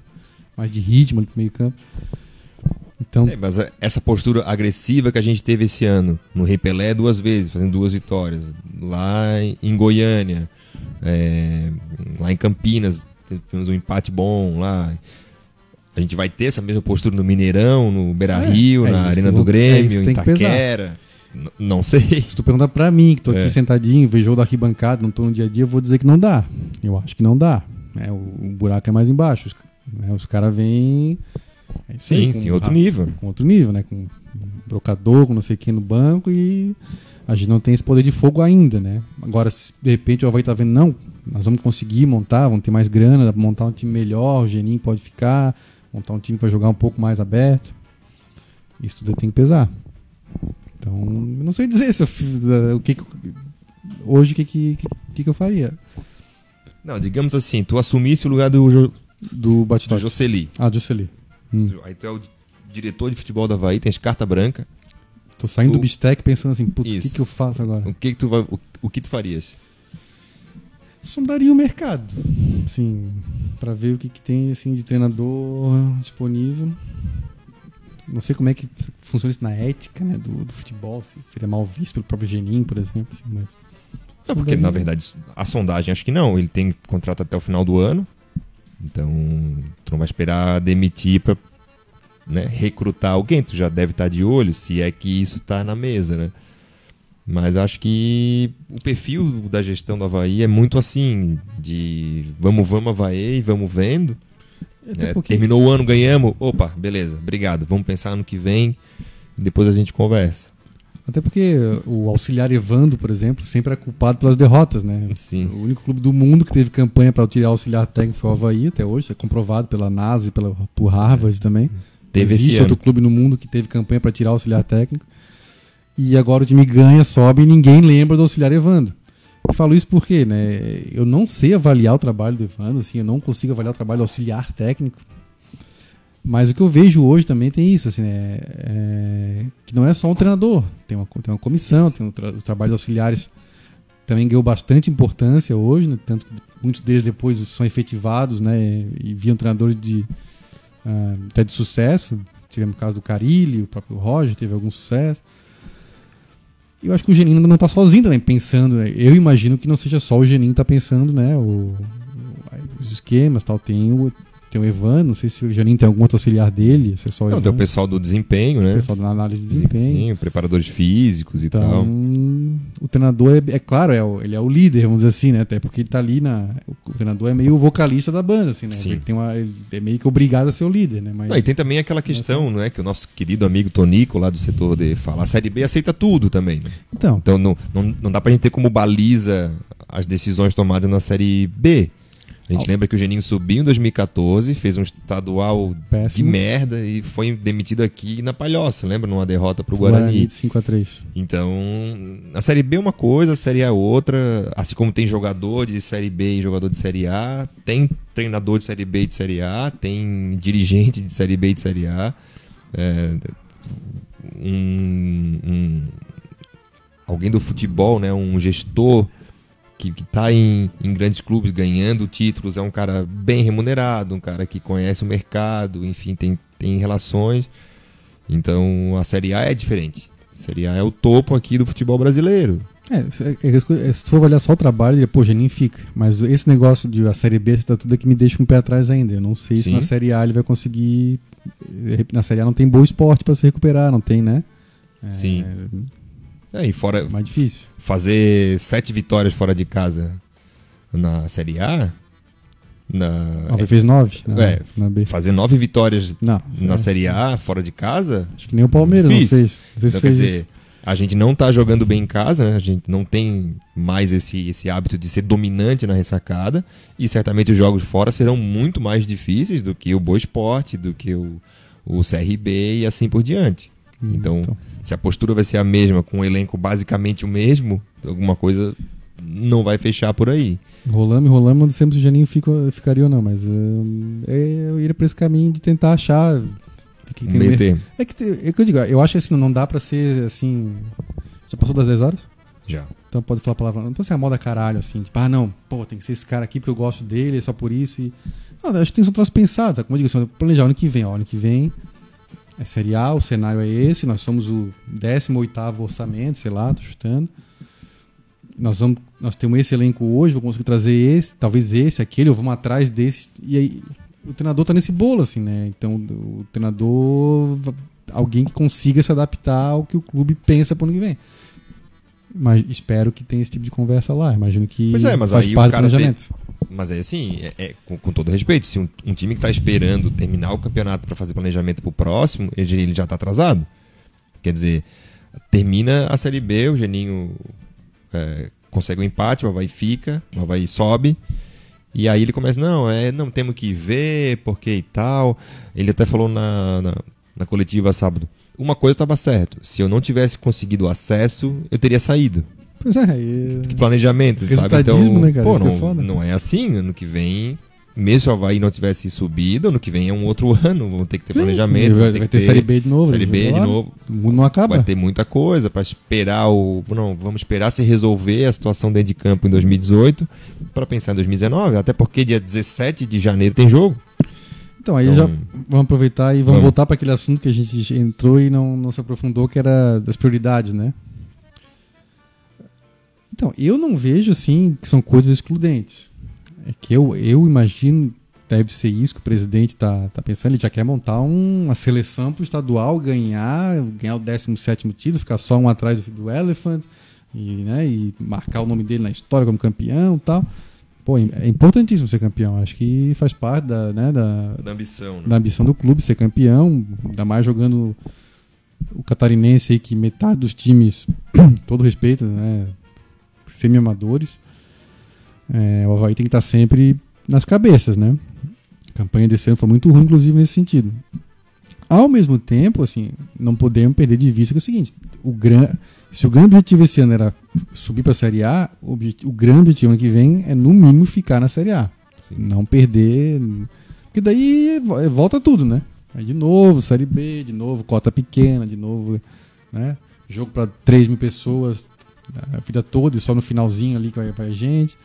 mais de ritmo ali pro meio campo. Então, É, mas essa postura agressiva que a gente teve esse ano, no Rei Pelé duas vezes, fazendo duas vitórias, lá em Goiânia, é, lá em Campinas, tivemos um empate bom lá. A gente vai ter essa mesma postura no Mineirão, no Beira Rio, É, é na Arena do é Grêmio, em. Itaquera. N- Não sei. Se tu perguntar pra mim, que tô aqui É. sentadinho, vejo jogo da arquibancada, não tô no dia a dia, eu vou dizer que não dá. Eu acho que não dá. É, o, o buraco é mais embaixo. Os, né, os caras vêm. é Sim, com tem outro ra- nível. Com outro nível, né? Com um brocador, com não sei quem no banco e a gente não tem esse poder de fogo ainda, né? Agora, se de repente o Havaí tá vendo, não, nós vamos conseguir montar, vamos ter mais grana, dá pra montar um time melhor, o Geninho pode ficar, montar um time pra jogar um pouco mais aberto. Isso tudo tem que pesar. Então, não sei dizer se eu fiz, eh, o que, que hoje o que, que, que, que eu faria Não, digamos assim, tu assumisse o lugar do, Jo- do do Batistote. Jocely. Ah, Jocely. Hum. Aí tu é o di- diretor de futebol da Havaí, tens carta branca. Tô saindo do O- bistec pensando assim, o que, que eu faço agora? O que, que tu vai, o, o que tu farias? sondaria o mercado. Assim, Pra ver o que, que tem assim, de treinador disponível. Não sei como é que funciona isso na ética né, do, do futebol, se seria mal visto pelo próprio Geninho, por exemplo. Assim, mas... Não, porque na verdade a sondagem acho que não. Ele tem contrato até o final do ano. Então, tu não vai esperar demitir pra né, recrutar alguém. Tu já deve estar de olho se é que isso está na mesa, né? Mas acho que o perfil da gestão do Havaí é muito assim, de vamos, vamos Havaí, vamos vendo. É, porque... Terminou o ano, ganhamos. Opa, beleza, obrigado. Vamos pensar no que vem. Depois a gente conversa. Até porque o auxiliar Evando, por exemplo, sempre é culpado pelas derrotas, né? Sim. O único clube do mundo que teve campanha para tirar auxiliar técnico foi o Havaí até hoje, é comprovado pela NASA e pela, por Harvard também. Teve Existe outro clube no mundo que teve campanha para tirar auxiliar técnico. E agora o time ganha, sobe e ninguém lembra do auxiliar Evando. Falo isso porque, né, eu não sei avaliar o trabalho do Evando, assim, eu não consigo avaliar o trabalho auxiliar técnico. Mas o que eu vejo hoje também tem isso, assim, né, é, que não é só um treinador, tem uma, tem uma comissão, tem um tra os trabalhos auxiliares também ganhou bastante importância hoje, né, tanto que muitos deles depois são efetivados, né, e viam treinadores de uh, até de sucesso. Tivemos o caso do Carilli, o próprio Roger teve algum sucesso eu acho que o Geninho não está sozinho também pensando. Né? Eu imagino que não seja só o Geninho que tá pensando, né? O, os esquemas tal. Tem o, tem o Evan, não sei se o Janinho tem algum outro auxiliar dele, se é só o Não, tem o pessoal do desempenho, né? O pessoal da análise de desempenho. desempenho preparadores físicos e então, tal. O treinador, é, é claro, é o, ele é o líder, vamos dizer assim, né? Até porque ele tá ali na. O, treinador é meio o vocalista da banda, assim, né? Sim. Ele, tem uma, ele é meio que obrigado a ser o líder, né? Mas, não, e tem também aquela questão, assim, não é? Que o nosso querido amigo Tonico, lá do setor de falar, a Série B aceita tudo também. Né? Então, então não, não, não dá pra gente ter como baliza as decisões tomadas na Série B. A gente lembra que o Geninho subiu em 2014, fez um estadual Péssimo. de merda e foi demitido aqui na Palhoça, lembra? Numa derrota pro Guarani. Guarani de 5 a 3 Então, a Série B é uma coisa, a Série A é outra. Assim como tem jogador de Série B e jogador de Série A, tem treinador de Série B e de Série A, tem dirigente de Série B e de Série A. É, um, um, alguém do futebol, né? um gestor que está em, em, grandes clubes ganhando títulos, é um cara bem remunerado, um cara que conhece o mercado, enfim, tem, tem relações. Então a Série A é diferente. A Série A é o topo aqui do futebol brasileiro. É, é, é, se for olhar só o trabalho, ele, pô, fica. Mas esse negócio de a Série B, está tudo aqui me deixa um pé atrás ainda. Eu não sei Sim. se na Série A ele vai conseguir. Na Série A não tem bom esporte para se recuperar, não tem, né? É, Sim. É, e fora. Mais difícil. Fazer sete vitórias fora de casa na Série A. Na, Nove fez nove? é, na B. fazer nove vitórias não, na Série A fora de casa. Acho que nem o Palmeiras não fez. Não então, fez dizer, a gente não tá jogando bem em casa, né? a gente não tem mais esse, esse hábito de ser dominante na ressacada. E certamente os jogos fora serão muito mais difíceis do que o Boa Esporte, do que o, o CRB e assim por diante. Hum, então, então, se a postura vai ser a mesma, com o elenco basicamente o mesmo, alguma coisa não vai fechar por aí. Rolando rolando, não sempre se o Janinho fica, ficaria ou não, mas uh, é, eu iria para esse caminho de tentar achar. Que tem meter. É que, é que eu digo, eu acho que assim, não dá para ser assim. Já passou das 10 horas? Já. Então pode falar a palavra. Não pode ser a moda caralho, assim, tipo, ah, não, pô, tem que ser esse cara aqui porque eu gosto dele, é só por isso. E... Não, acho que tem outros pensados. Como eu digo assim, planejar ano que vem, ó, ano que vem é Série A, o cenário é esse, nós somos o 18 orçamento, sei lá, tô chutando. Nós, vamos, nós temos esse elenco hoje, vou conseguir trazer esse, talvez esse, aquele, ou vamos atrás desse. E aí o treinador tá nesse bolo, assim, né? Então o treinador, alguém que consiga se adaptar ao que o clube pensa pro ano que vem. Mas espero que tenha esse tipo de conversa lá. Imagino que pois é, mas faz aí parte o cara do planejamento. Tem mas é assim, é, é com, com, todo respeito, se um, um time que está esperando terminar o campeonato para fazer planejamento para o próximo, ele, ele já está atrasado. Quer dizer, termina a Série B, o Geninho é, consegue um empate, o Havaí fica, o Havaí sobe. E aí ele começa, não, é, não temos que ver, porque e tal. Ele até falou na, na, na coletiva sábado. Uma coisa estava certo, se eu não tivesse conseguido acesso, eu teria saído. Pois é. E... Que planejamento, sabe? Então, né, cara? pô, não, é não é assim. Ano que vem mesmo se o Havaí não tivesse subido, ano que vem é um outro ano, vão ter que ter Sim, planejamento. vai, vai que ter Série B de novo. Série B de novo. Não acaba. Vai ter muita coisa para esperar o. Não, vamos esperar se resolver a situação dentro de campo em 2018 para pensar em 2019, até porque dia 17 de janeiro tem jogo. Então, aí Então, já vamos aproveitar e vamos, vamos. voltar para aquele assunto que a gente entrou e não, não se aprofundou, que era das prioridades, né? Então, eu não vejo, assim, que são coisas excludentes. É que eu, eu imagino, deve ser isso que o presidente está tá pensando, ele já quer montar um- uma seleção para o estadual ganhar, ganhar o 17º título, ficar só um atrás do, do Elephant, e, né, e marcar o nome dele na história como campeão e tal. Pô, é importantíssimo ser campeão, acho que faz parte da, né, da, Da ambição, né? da ambição do clube ser campeão, ainda mais jogando o catarinense aí, que metade dos times, todo respeito, né, semi-amadores. É, o Havaí tem que estar sempre nas cabeças, né? A campanha desse ano foi muito ruim, inclusive, nesse sentido. Ao mesmo tempo, assim, não podemos perder de vista que é o seguinte: o gran... se o grande objetivo esse ano era subir para a Série A, o, o grande objetivo ano que vem é, no mínimo, ficar na Série A. Sim. Não perder. Porque daí vo- volta tudo, né? Aí de novo, Série B, de novo, cota pequena, de novo, né? Jogo para 3 mil pessoas a vida toda e só no finalzinho ali que vai, vai gente.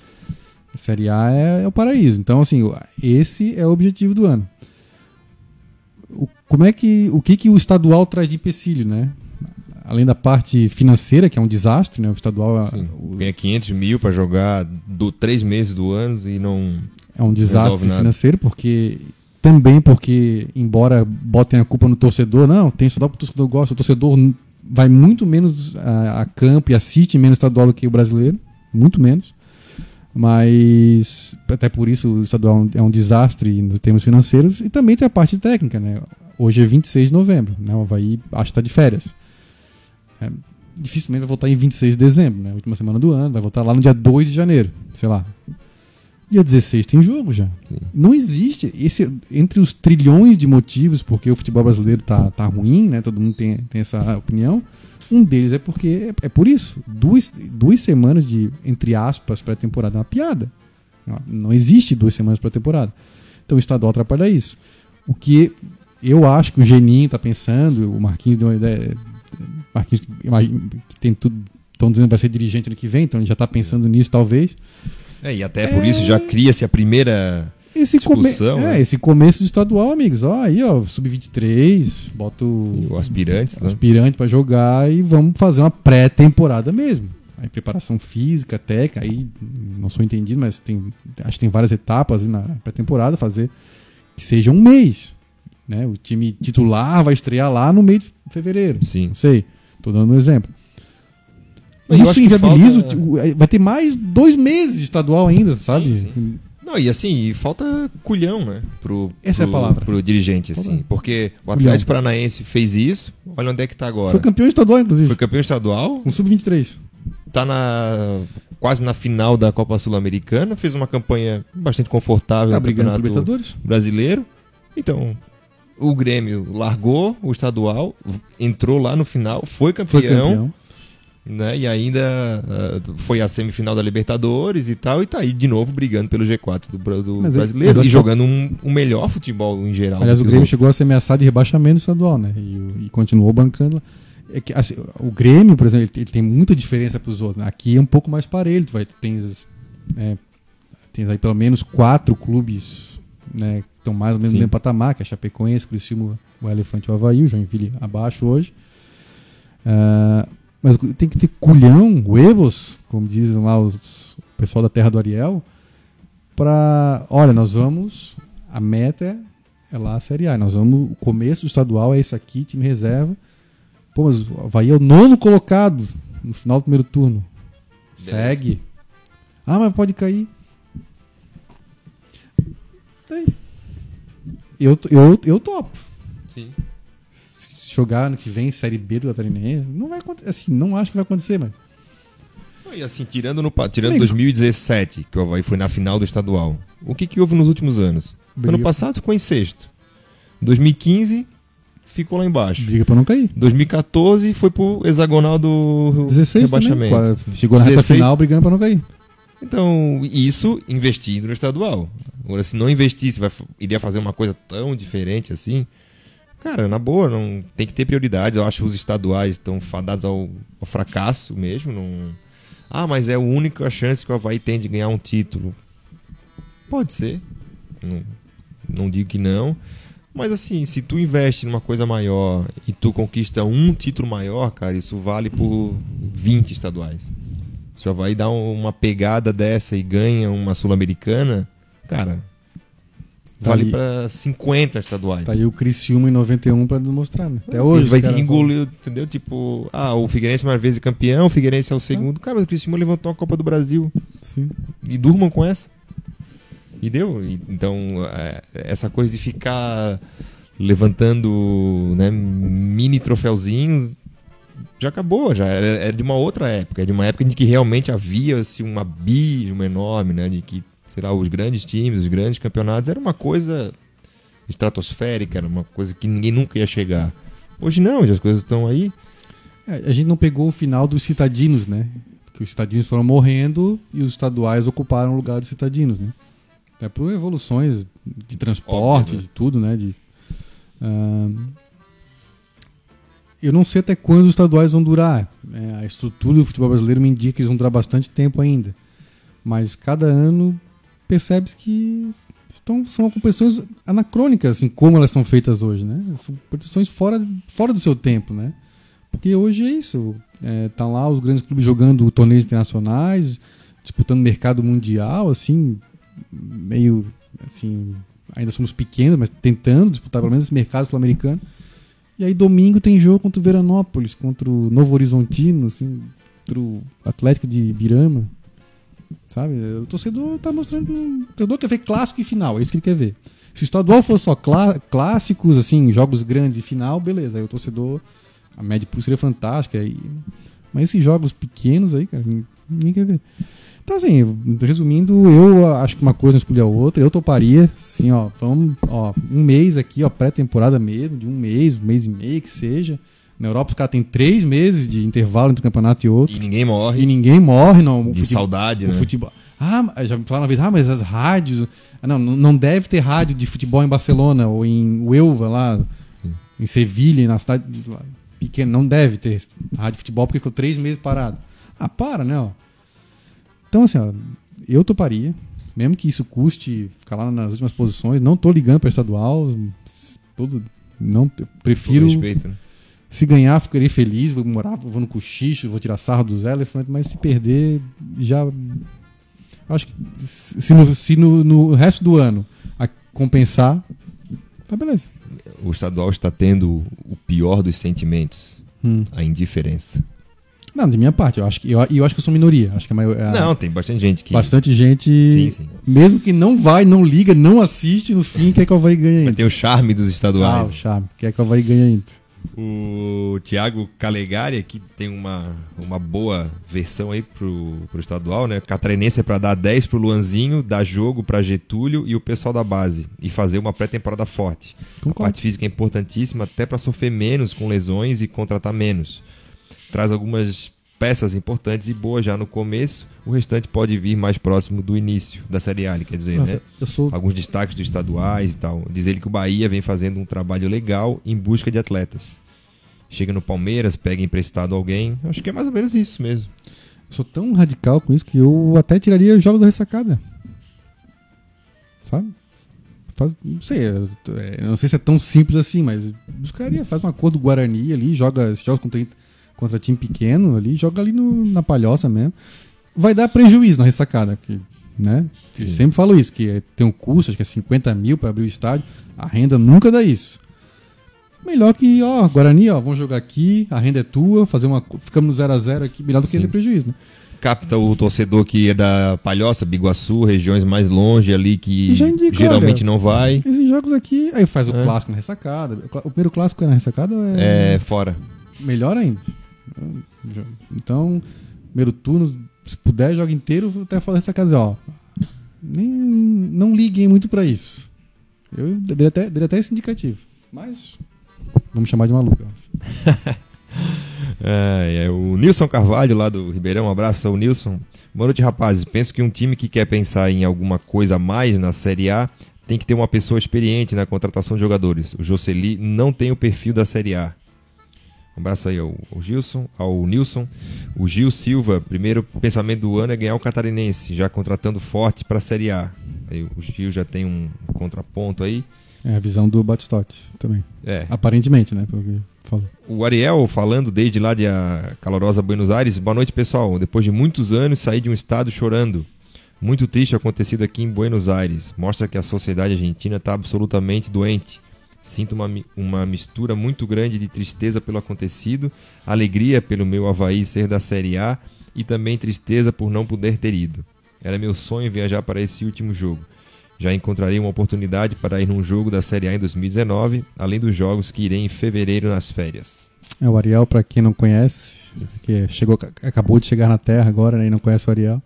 A Série A é, é o paraíso. Então, assim, esse é o objetivo do ano. O, como é que, o que, que o estadual traz de empecilho, né? Além da parte financeira, que é um desastre, né? O estadual Sim. o- Ganha 500 mil para jogar do três meses do ano e não. é um desastre financeiro, porque também porque, embora botem a culpa no torcedor, não, tem estadual porque o torcedor gosta, o torcedor vai muito menos a, a campo e assiste menos estadual do que o brasileiro, muito menos. Mas até por isso o estadual é um- é desastre nos termos financeiros e também tem a parte técnica, né? Hoje é 26 de novembro, né? O Havaí acho que está de férias. É, dificilmente vai voltar em 26 de dezembro, né? Última semana do ano, vai voltar lá no dia 2 de janeiro, sei lá. Dia 16 tem jogo já. Sim. Não existe esse entre os trilhões de motivos porque o futebol brasileiro tá, tá ruim, né? Todo mundo tem, tem essa opinião. Um deles é porque é, é por isso. Duas, duas semanas de, entre aspas, pré-temporada é uma piada. Não- existe duas semanas pré-temporada. Então o estadual atrapalha isso. O que eu acho que o Geninho tá pensando, o Marquinhos deu uma ideia. Marquinhos que tem tudo. Estão dizendo que vai ser dirigente ano que vem, então ele já tá pensando nisso, talvez. É, e até por isso já cria-se a primeira. Esse, come... Discussão, é, né? esse começo do estadual, amigos. Ó, aí, ó, sub-23, bota o O aspirante, né? aspirante pra jogar e vamos fazer uma pré-temporada mesmo. Aí preparação física, técnica, aí não sou entendido, mas tem, acho que tem várias etapas na pré-temporada, fazer que seja um mês. Né? O time titular vai estrear lá no meio de fevereiro. Sim. Não sei. Tô dando um exemplo. Isso inviabiliza. falta- o- o- Vai ter mais dois meses estadual ainda, sabe? sim. Não, e assim, e falta culhão, né? Pro, Essa é a pro- palavra. Pro dirigente, Falta- assim. Porque o Culhão. Atlético Paranaense fez isso, olha onde é que tá agora. Foi campeão estadual, inclusive. Foi campeão estadual, Com sub-23. tá na quase na final da Copa Sul-Americana, fez uma campanha bastante confortável Tá no brigando Campeonato Libertadores? Brasileiro. Então, o Grêmio largou o estadual, entrou lá no final, foi campeão, Foi campeão. né? E ainda ah, foi a semifinal da Libertadores e tal, e tá aí de novo brigando pelo G4 do, do Mas é- brasileiro mas e jogando um, um melhor futebol em geral. Aliás, o Grêmio chegou a ser ameaçado de rebaixamento estadual, né? E, e continuou bancando. É que, assim, o Grêmio, por exemplo, ele, tem- ele tem muita diferença para os outros. Aqui é um pouco mais parelho. Tu vai, tu tens, é, tens aí pelo menos quatro clubes né, que estão mais ou menos Sim. no mesmo patamar, que é a Chapecoense, Criciúma, o Elefante e o Havaí, o Joinville abaixo hoje. Ah, mas tem que ter culhão, huevos, como dizem lá os, o pessoal da terra do Ariel, para, olha, nós vamos, a meta é, é lá a Série A, nós vamos, o começo do estadual é isso aqui, time reserva. Pô, mas o Havaí é o nono colocado no final do primeiro turno. Beleza. Segue. Ah, mas pode cair. Eu, eu, eu topo. Sim. Se jogar ano que vem Série B do Catarinense, não vai acontecer. Assim, não acho que vai acontecer, mas. E assim, tirando, no, tirando Amigos- 2017, que o Havaí foi na final do estadual, o que, que houve nos últimos anos? Briga. Ano passado ficou em sexto. 2015 ficou lá embaixo. Briga pra não cair. 2014 foi pro hexagonal do 16 rebaixamento. também. Chegou na reta 16 final brigando pra não cair. Então, isso investindo no estadual. Agora, se não investisse, vai, iria fazer uma coisa tão diferente assim. Cara, na boa, não tem que ter prioridades. Eu acho que os estaduais estão fadados ao, ao fracasso mesmo. Não... Ah, mas é a única chance que o Havaí tem de ganhar um título. Pode ser. Não, não digo que não. Mas assim, se tu investe numa coisa maior e tu conquista um título maior, cara, isso vale por 20 estaduais. Se o Havaí dá uma pegada dessa e ganha uma Sul-Americana, cara, Tá vale pra 50 estaduais. Tá aí o Criciúma em 91 pra demonstrar, né? Até hoje. Ele vai ter que engolir, entendeu? Tipo, ah, o Figueirense mais vezes campeão, o Figueirense é o segundo. Cara, mas o Criciúma levantou a Copa do Brasil. Sim. E durmam com essa. E deu. E- então, é, essa coisa de ficar levantando né, mini troféuzinhos já acabou, já era, era de uma outra época, é de uma época em que realmente havia assim, um abismo enorme, né, de que, sei lá, os grandes times, os grandes campeonatos, era uma coisa estratosférica, era uma coisa que ninguém nunca ia chegar. Hoje não, já as coisas estão aí. É, a gente não pegou o final dos citadinos, né? Que os citadinos foram morrendo e os estaduais ocuparam o lugar dos citadinos, né? É por evoluções de transporte, Óbvio, né? de tudo, né? De, ahn, eu não sei até quando os estaduais vão durar. É, a estrutura do futebol brasileiro me indica que eles vão durar bastante tempo ainda. Mas cada ano percebe-se que estão, são competições anacrônicas, assim, como elas são feitas hoje, né? São competições fora, fora do seu tempo, né? Porque hoje é isso. É, tá lá os grandes clubes jogando torneios internacionais, disputando mercado mundial, assim, meio assim, ainda somos pequenos, mas tentando disputar pelo menos esse mercado sul-americano. E aí domingo tem jogo contra o Veranópolis, contra o Novo Horizontino, assim, contra o Atlético de Birama. Sabe? O torcedor tá mostrando. O torcedor quer ver clássico e final, é isso que ele quer ver. Se o estadual for só clá- clássicos, assim, jogos grandes e final, beleza. Aí o torcedor. A média plus seria fantástica. Aí, mas esses jogos pequenos aí, cara, ninguém quer ver. Então, assim, resumindo, eu acho que uma coisa não escolhe a outra. Eu toparia, assim, ó, vamos, ó, um mês aqui, ó, pré-temporada mesmo, de um mês, um mês e meio que seja. Na Europa os caras têm três meses de intervalo entre um campeonato e outro. E ninguém morre E ninguém morre, não. De futebol- saudade, o né? futebol. Ah, já me falaram uma vez, ah, mas as rádios. Ah, não, não deve ter rádio de futebol em Barcelona ou em Huelva, lá, Sim. em Sevilha, na cidade pequena. Não deve ter rádio de futebol porque ficou três meses parado. Ah, para, né? Ó. Então, assim, ó, eu toparia, mesmo que isso custe ficar lá nas últimas posições. Não tô ligando para estadual. Todo, não, eu Todo prefiro. respeito, né? Se ganhar, ficarei feliz, vou morar, vou no cochicho, vou tirar sarro dos elefantes, mas se perder, já. Acho que se no, se no, no resto do ano a compensar, tá beleza. O estadual está tendo o pior dos sentimentos, Hum. a indiferença. Não, de minha parte, eu acho que eu, eu acho que eu sou minoria. Acho que a maior, a- Não, tem bastante gente que bastante gente, Sim, sim. mesmo que não vai, não liga, não assiste, no fim quer que o Havaí ganhe ainda. tem o charme dos Ah, estaduais. o charme, quer que o Havaí ganhe ainda. O Thiago Calegari aqui tem uma, uma boa versão aí pro, pro estadual, né? Catarinense é pra dar 10 pro Luanzinho, dar jogo pra Getúlio e o pessoal da base. E fazer uma pré-temporada forte. A Concordo. parte física é importantíssima até pra sofrer menos com lesões e contratar menos. Traz algumas peças importantes e boas já no começo. O restante pode vir mais próximo do início da Série A, quer dizer, né? Eu sou alguns destaques dos estaduais e tal. Diz ele que o Bahia vem fazendo um trabalho legal em busca de atletas. Chega no Palmeiras, pega emprestado alguém. Acho que é mais ou menos isso mesmo. sou tão radical com isso que eu até tiraria os jogos da ressacada. Sabe? Faz- não sei, eu, é, eu não sei se é tão simples assim, mas buscaria, faz um acordo do Guarani ali, joga, joga contra, contra time pequeno ali, joga ali no- na palhoça mesmo. Vai dar prejuízo na ressacada, que, né? Sim. sempre falo isso, que é- tem um custo, acho que é 50 mil para abrir o estádio, a renda nunca dá isso. Melhor que, ó, Guarani, ó, vamos jogar aqui, a renda é tua, fazer uma. Ficamos no 0x0 aqui, melhor do que ter prejuízo, né? Capta o torcedor que é da Palhoça, Biguaçu, regiões mais longe ali que indica, geralmente olha, não vai. Esses jogos aqui. Aí faz o É. clássico na ressacada. O primeiro clássico é na ressacada ou é. É fora. Melhor ainda. Então, primeiro turno, se puder, joga inteiro até falar ressacada. Ó, nem, não liguem muito pra isso. Eu daria até, até esse indicativo. Mas. Vamos chamar de maluco. É, é, o Nilson Carvalho, lá do Ribeirão, um abraço ao Nilson. Boa noite, rapazes. Penso que um time que quer pensar em alguma coisa a mais na Série A tem que ter uma pessoa experiente na contratação de jogadores. O Jocely não tem o perfil da Série A. Um abraço aí ao, ao Gilson, ao Nilson. O Gil Silva, primeiro pensamento do ano é ganhar o Catarinense, já contratando forte para a Série A. Aí o Gil já tem um contraponto aí. É a visão do Batistotti também. É. Aparentemente, né? Porque falou. O Ariel falando desde lá de a calorosa Buenos Aires. Boa noite, pessoal. Depois de muitos anos, saí de um estado chorando. Muito triste acontecido aqui em Buenos Aires. Mostra que a sociedade argentina está absolutamente doente. Sinto uma, uma mistura muito grande de tristeza pelo acontecido, alegria pelo meu Havaí ser da Série A e também tristeza por não poder ter ido. Era meu sonho viajar para esse último jogo. Já encontrarei uma oportunidade para ir num jogo da Série A em 2019, além dos jogos que irei em fevereiro nas férias. É o Ariel, pra quem não conhece, que chegou, acabou de chegar na Terra agora né, e não conhece o Ariel.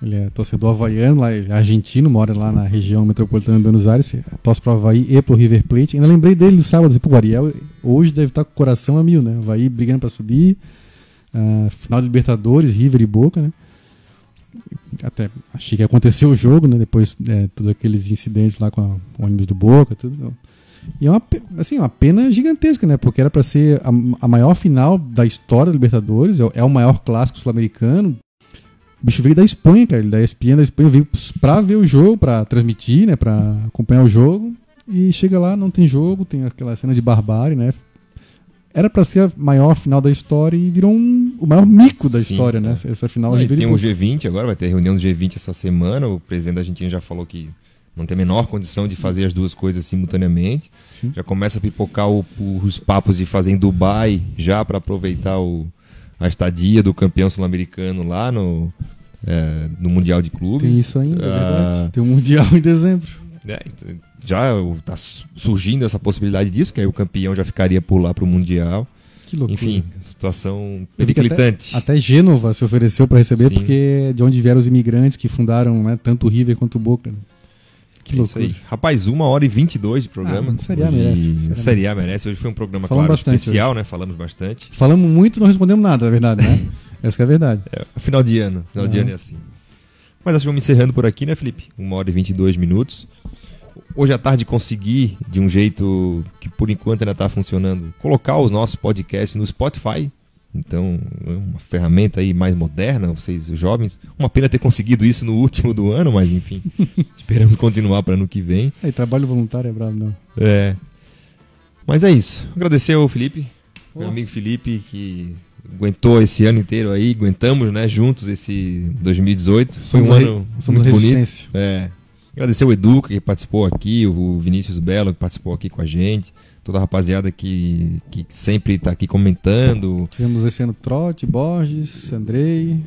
Ele é torcedor havaiano, lá, é argentino, mora lá na região metropolitana de Buenos Aires, torce pro Havaí e pro River Plate. Ainda lembrei dele no sábado, assim, pô, Ariel hoje deve estar com o coração a mil, né? Havaí brigando pra subir, ah, final de Libertadores, River e Boca, né? Até achei que aconteceu o jogo, né? Depois é, todos aqueles incidentes lá com a- o ônibus do Boca, tudo. E é uma, assim, uma pena gigantesca, né? Porque era pra ser a, a maior final da história da Libertadores, é, é o maior clássico sul-americano. O bicho veio da Espanha, cara, ele da ESPN da Espanha, veio pra ver o jogo, pra transmitir, né? Pra acompanhar o jogo. E chega lá, não tem jogo, tem aquela cena de barbárie, né? Era pra ser a maior final da história e virou um- o maior mico da Sim, história, né? é. Essa- final Não, tem o Boca. G20 agora, vai ter reunião do G20 essa semana. O presidente da Argentina já falou que não tem a menor condição de fazer as duas coisas simultaneamente. Sim. Já começa a pipocar o- o- os papos de fazer em Dubai já para aproveitar o- a estadia do campeão sul-americano lá no, é, no Mundial de Clubes. Tem isso ainda, é Ah, verdade. Tem o Mundial em dezembro. é, já está surgindo essa possibilidade disso, que aí o campeão já ficaria por lá para o Mundial. Que loucura. Enfim, situação periclitante. Até, até Gênova se ofereceu para receber, Sim. porque de onde vieram os imigrantes que fundaram né, tanto o River quanto o Boca. né? Que É isso loucura. aí. Rapaz, uma hora e 22 de programa. Ah, Série A Hoje- merece, A Série A merece. Hoje foi um programa, Falamos claro, especial, né? Falamos bastante. Falamos muito e não respondemos nada, é verdade, né? Essa que é a verdade. É, final de ano. Final de Uhum. ano é assim. Mas acho que vamos encerrando por aqui, né, Felipe? Uma hora e 22 minutos. Hoje à tarde consegui, de um jeito que por enquanto ainda está funcionando, colocar os nossos podcasts no Spotify. Então, é uma ferramenta aí mais moderna, vocês os jovens. Uma pena ter conseguido isso no último do ano, mas enfim. esperamos continuar para ano que vem. Aí, trabalho voluntário é bravo, não. É. Mas é isso. Agradecer ao Felipe, meu Oh. amigo Felipe, que aguentou esse ano inteiro aí, aguentamos, né, juntos esse 2018. Foi um Somos a re- ano somos muito bonito. É. Agradecer o Educa que participou aqui, o Vinícius Belo que participou aqui com a gente, toda a rapaziada que, que sempre está aqui comentando, Tivemos esse ano Trote, Borges, Andrei.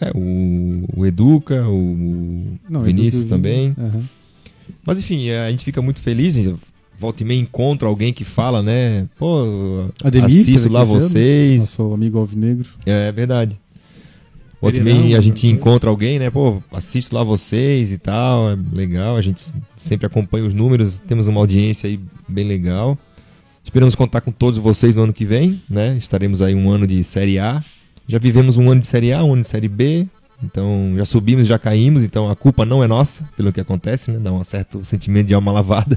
é, o, o Educa, o Não, Vinícius Edu- também. Aham. Mas enfim, a gente fica muito feliz. Volta e meia encontra alguém que fala, né? Pô, Ademir, assisto lá vocês. Nosso amigo Alvinegro. É verdade. Volta e a gente encontra alguém, né? Pô, assisto lá vocês e tal. É legal. A gente sempre acompanha os números. Temos uma audiência aí bem legal. Esperamos contar com todos vocês no ano que vem, né? Estaremos aí um ano de Série A. Já vivemos um ano de Série A, um ano de Série B. Então já subimos, já caímos. Então a culpa não é nossa pelo que acontece, né? Dá um certo sentimento de alma lavada.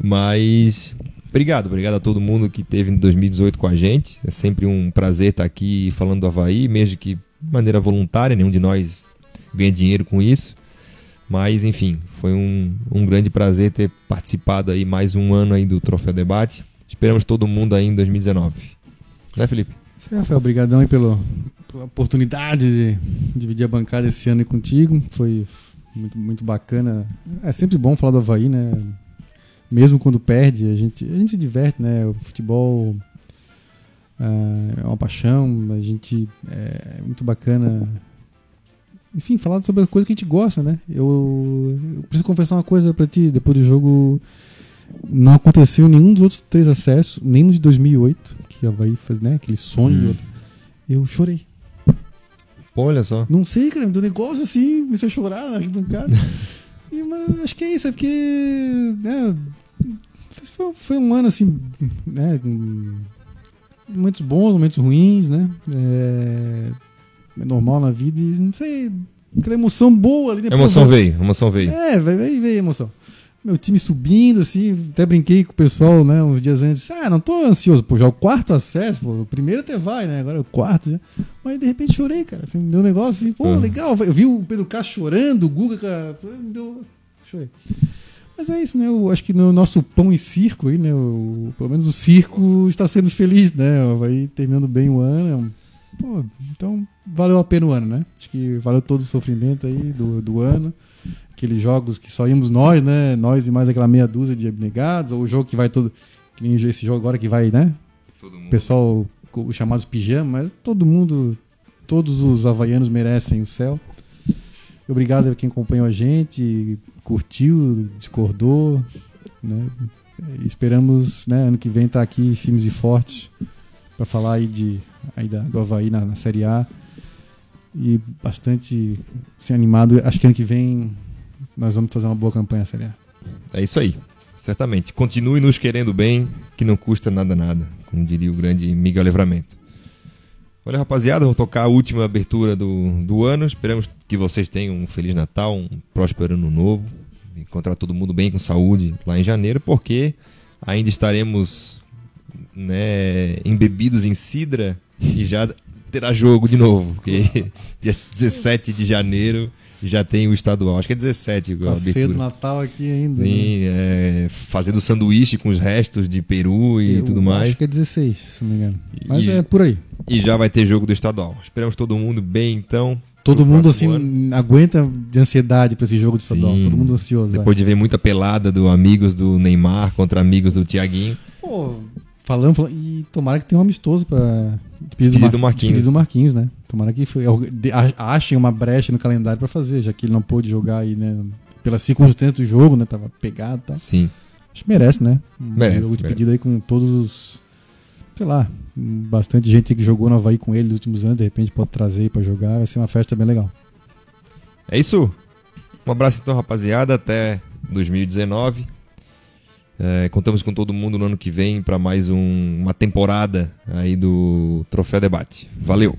Mas obrigado, obrigado a todo mundo que teve em 2018 com a gente. É sempre um prazer estar aqui falando do Havaí, mesmo que maneira voluntária, nenhum de nós ganha dinheiro com isso. Mas enfim, foi um, um grande prazer ter participado aí mais um ano aí do Troféu Debate. Esperamos todo mundo aí em 2019. Né, Felipe? Aí, Rafael, obrigadão aí pelo, pela oportunidade de dividir a bancada esse ano contigo. Foi muito, muito bacana. É sempre bom falar do Havaí, né? Mesmo quando perde, a gente, a gente se diverte, né? O futebol é uma paixão, a gente é muito bacana. Enfim, falar sobre a coisa que a gente gosta, né? Eu, eu preciso confessar uma coisa pra ti, depois do jogo não aconteceu nenhum dos outros três acessos, nem no de 2008, que o Havaí fez, né? Aquele sonho. Hum. Eu chorei. Pô, olha só. Não sei, cara, me um negócio assim, comecei a chorar na e, mas acho que é isso, é porque. Né, foi, foi um ano assim, né? Momentos bons, momentos ruins, né? É, é normal na vida e não sei, aquela emoção boa ali. A emoção veio, a emoção veio. É, veio, veio emoção. Meu time subindo, assim, até brinquei com o pessoal, né, uns dias antes. Ah, não tô ansioso, pô, já o quarto acesso, pô, o primeiro até vai, né, agora é o quarto já. Mas de repente chorei, cara, assim, me deu um negócio assim, pô, Uhum. legal. Eu vi o Pedro Castro chorando, o Guga, cara, deu... chorei. Mas é isso, né, eu acho que no nosso pão e circo aí, né, o, pelo menos o circo está sendo feliz, né, vai terminando bem o ano, é pô, então valeu a pena o ano, né, acho que valeu todo o sofrimento aí do, do ano aqueles jogos que só íamos nós, né? Nós e mais aquela meia dúzia de abnegados, ou o jogo que vai todo. Que nem esse jogo agora que vai, né? Todo O mundo. pessoal, co- os chamados pijama, mas todo mundo, todos os havaianos merecem o céu. Obrigado a quem acompanhou a gente, curtiu, discordou, né? Esperamos, né, ano que vem estar aqui firmes e fortes para falar aí de aí da, do Havaí na, na Série A e bastante assim, animado. Acho que ano que vem nós vamos fazer uma boa campanha na Série A. É isso aí, certamente. Continue nos querendo bem, que não custa nada nada, como diria o grande Miguel Livramento. Olha, rapaziada, vamos tocar a última abertura do, do ano. Esperamos que vocês tenham um Feliz Natal, um próspero ano novo. Encontrar todo mundo bem com saúde lá em janeiro, porque ainda estaremos né, embebidos em cidra e já terá jogo de novo. Porque dia 17 de janeiro já tem o estadual. Acho que é 17 a Tá abertura. cedo Natal aqui ainda. né? Sim, é, fazendo sanduíche com os restos de peru e Eu tudo mais. Acho que é 16, se não me engano. Mas E- é por aí. E já vai ter jogo do estadual. Esperamos todo mundo bem, então. Todo mundo assim ano. aguenta de ansiedade pra esse jogo de estadual. Todo mundo ansioso. vai. Depois de ver muita pelada do amigos do Neymar contra amigos do Tiaguinho. Pô, falando, falando- e tomara que tenha um amistoso pra Despedida Mar- do Marquinhos. despedida do Marquinhos, né? Tomara que foi, achem uma brecha no calendário pra fazer, já que ele não pôde jogar aí, né? Pelas circunstâncias do jogo, né? Tava pegado e tal. Sim. Acho que merece, né? Um Merece, jogo de merece. pedido aí com todos os. Sei lá, bastante gente que jogou no Havaí com ele nos últimos anos, de repente pode trazer pra jogar, vai ser uma festa bem legal. É isso. Um abraço então, rapaziada. Até 2019. É, contamos com todo mundo no ano que vem para mais um- uma temporada aí do Troféu Debate. Valeu!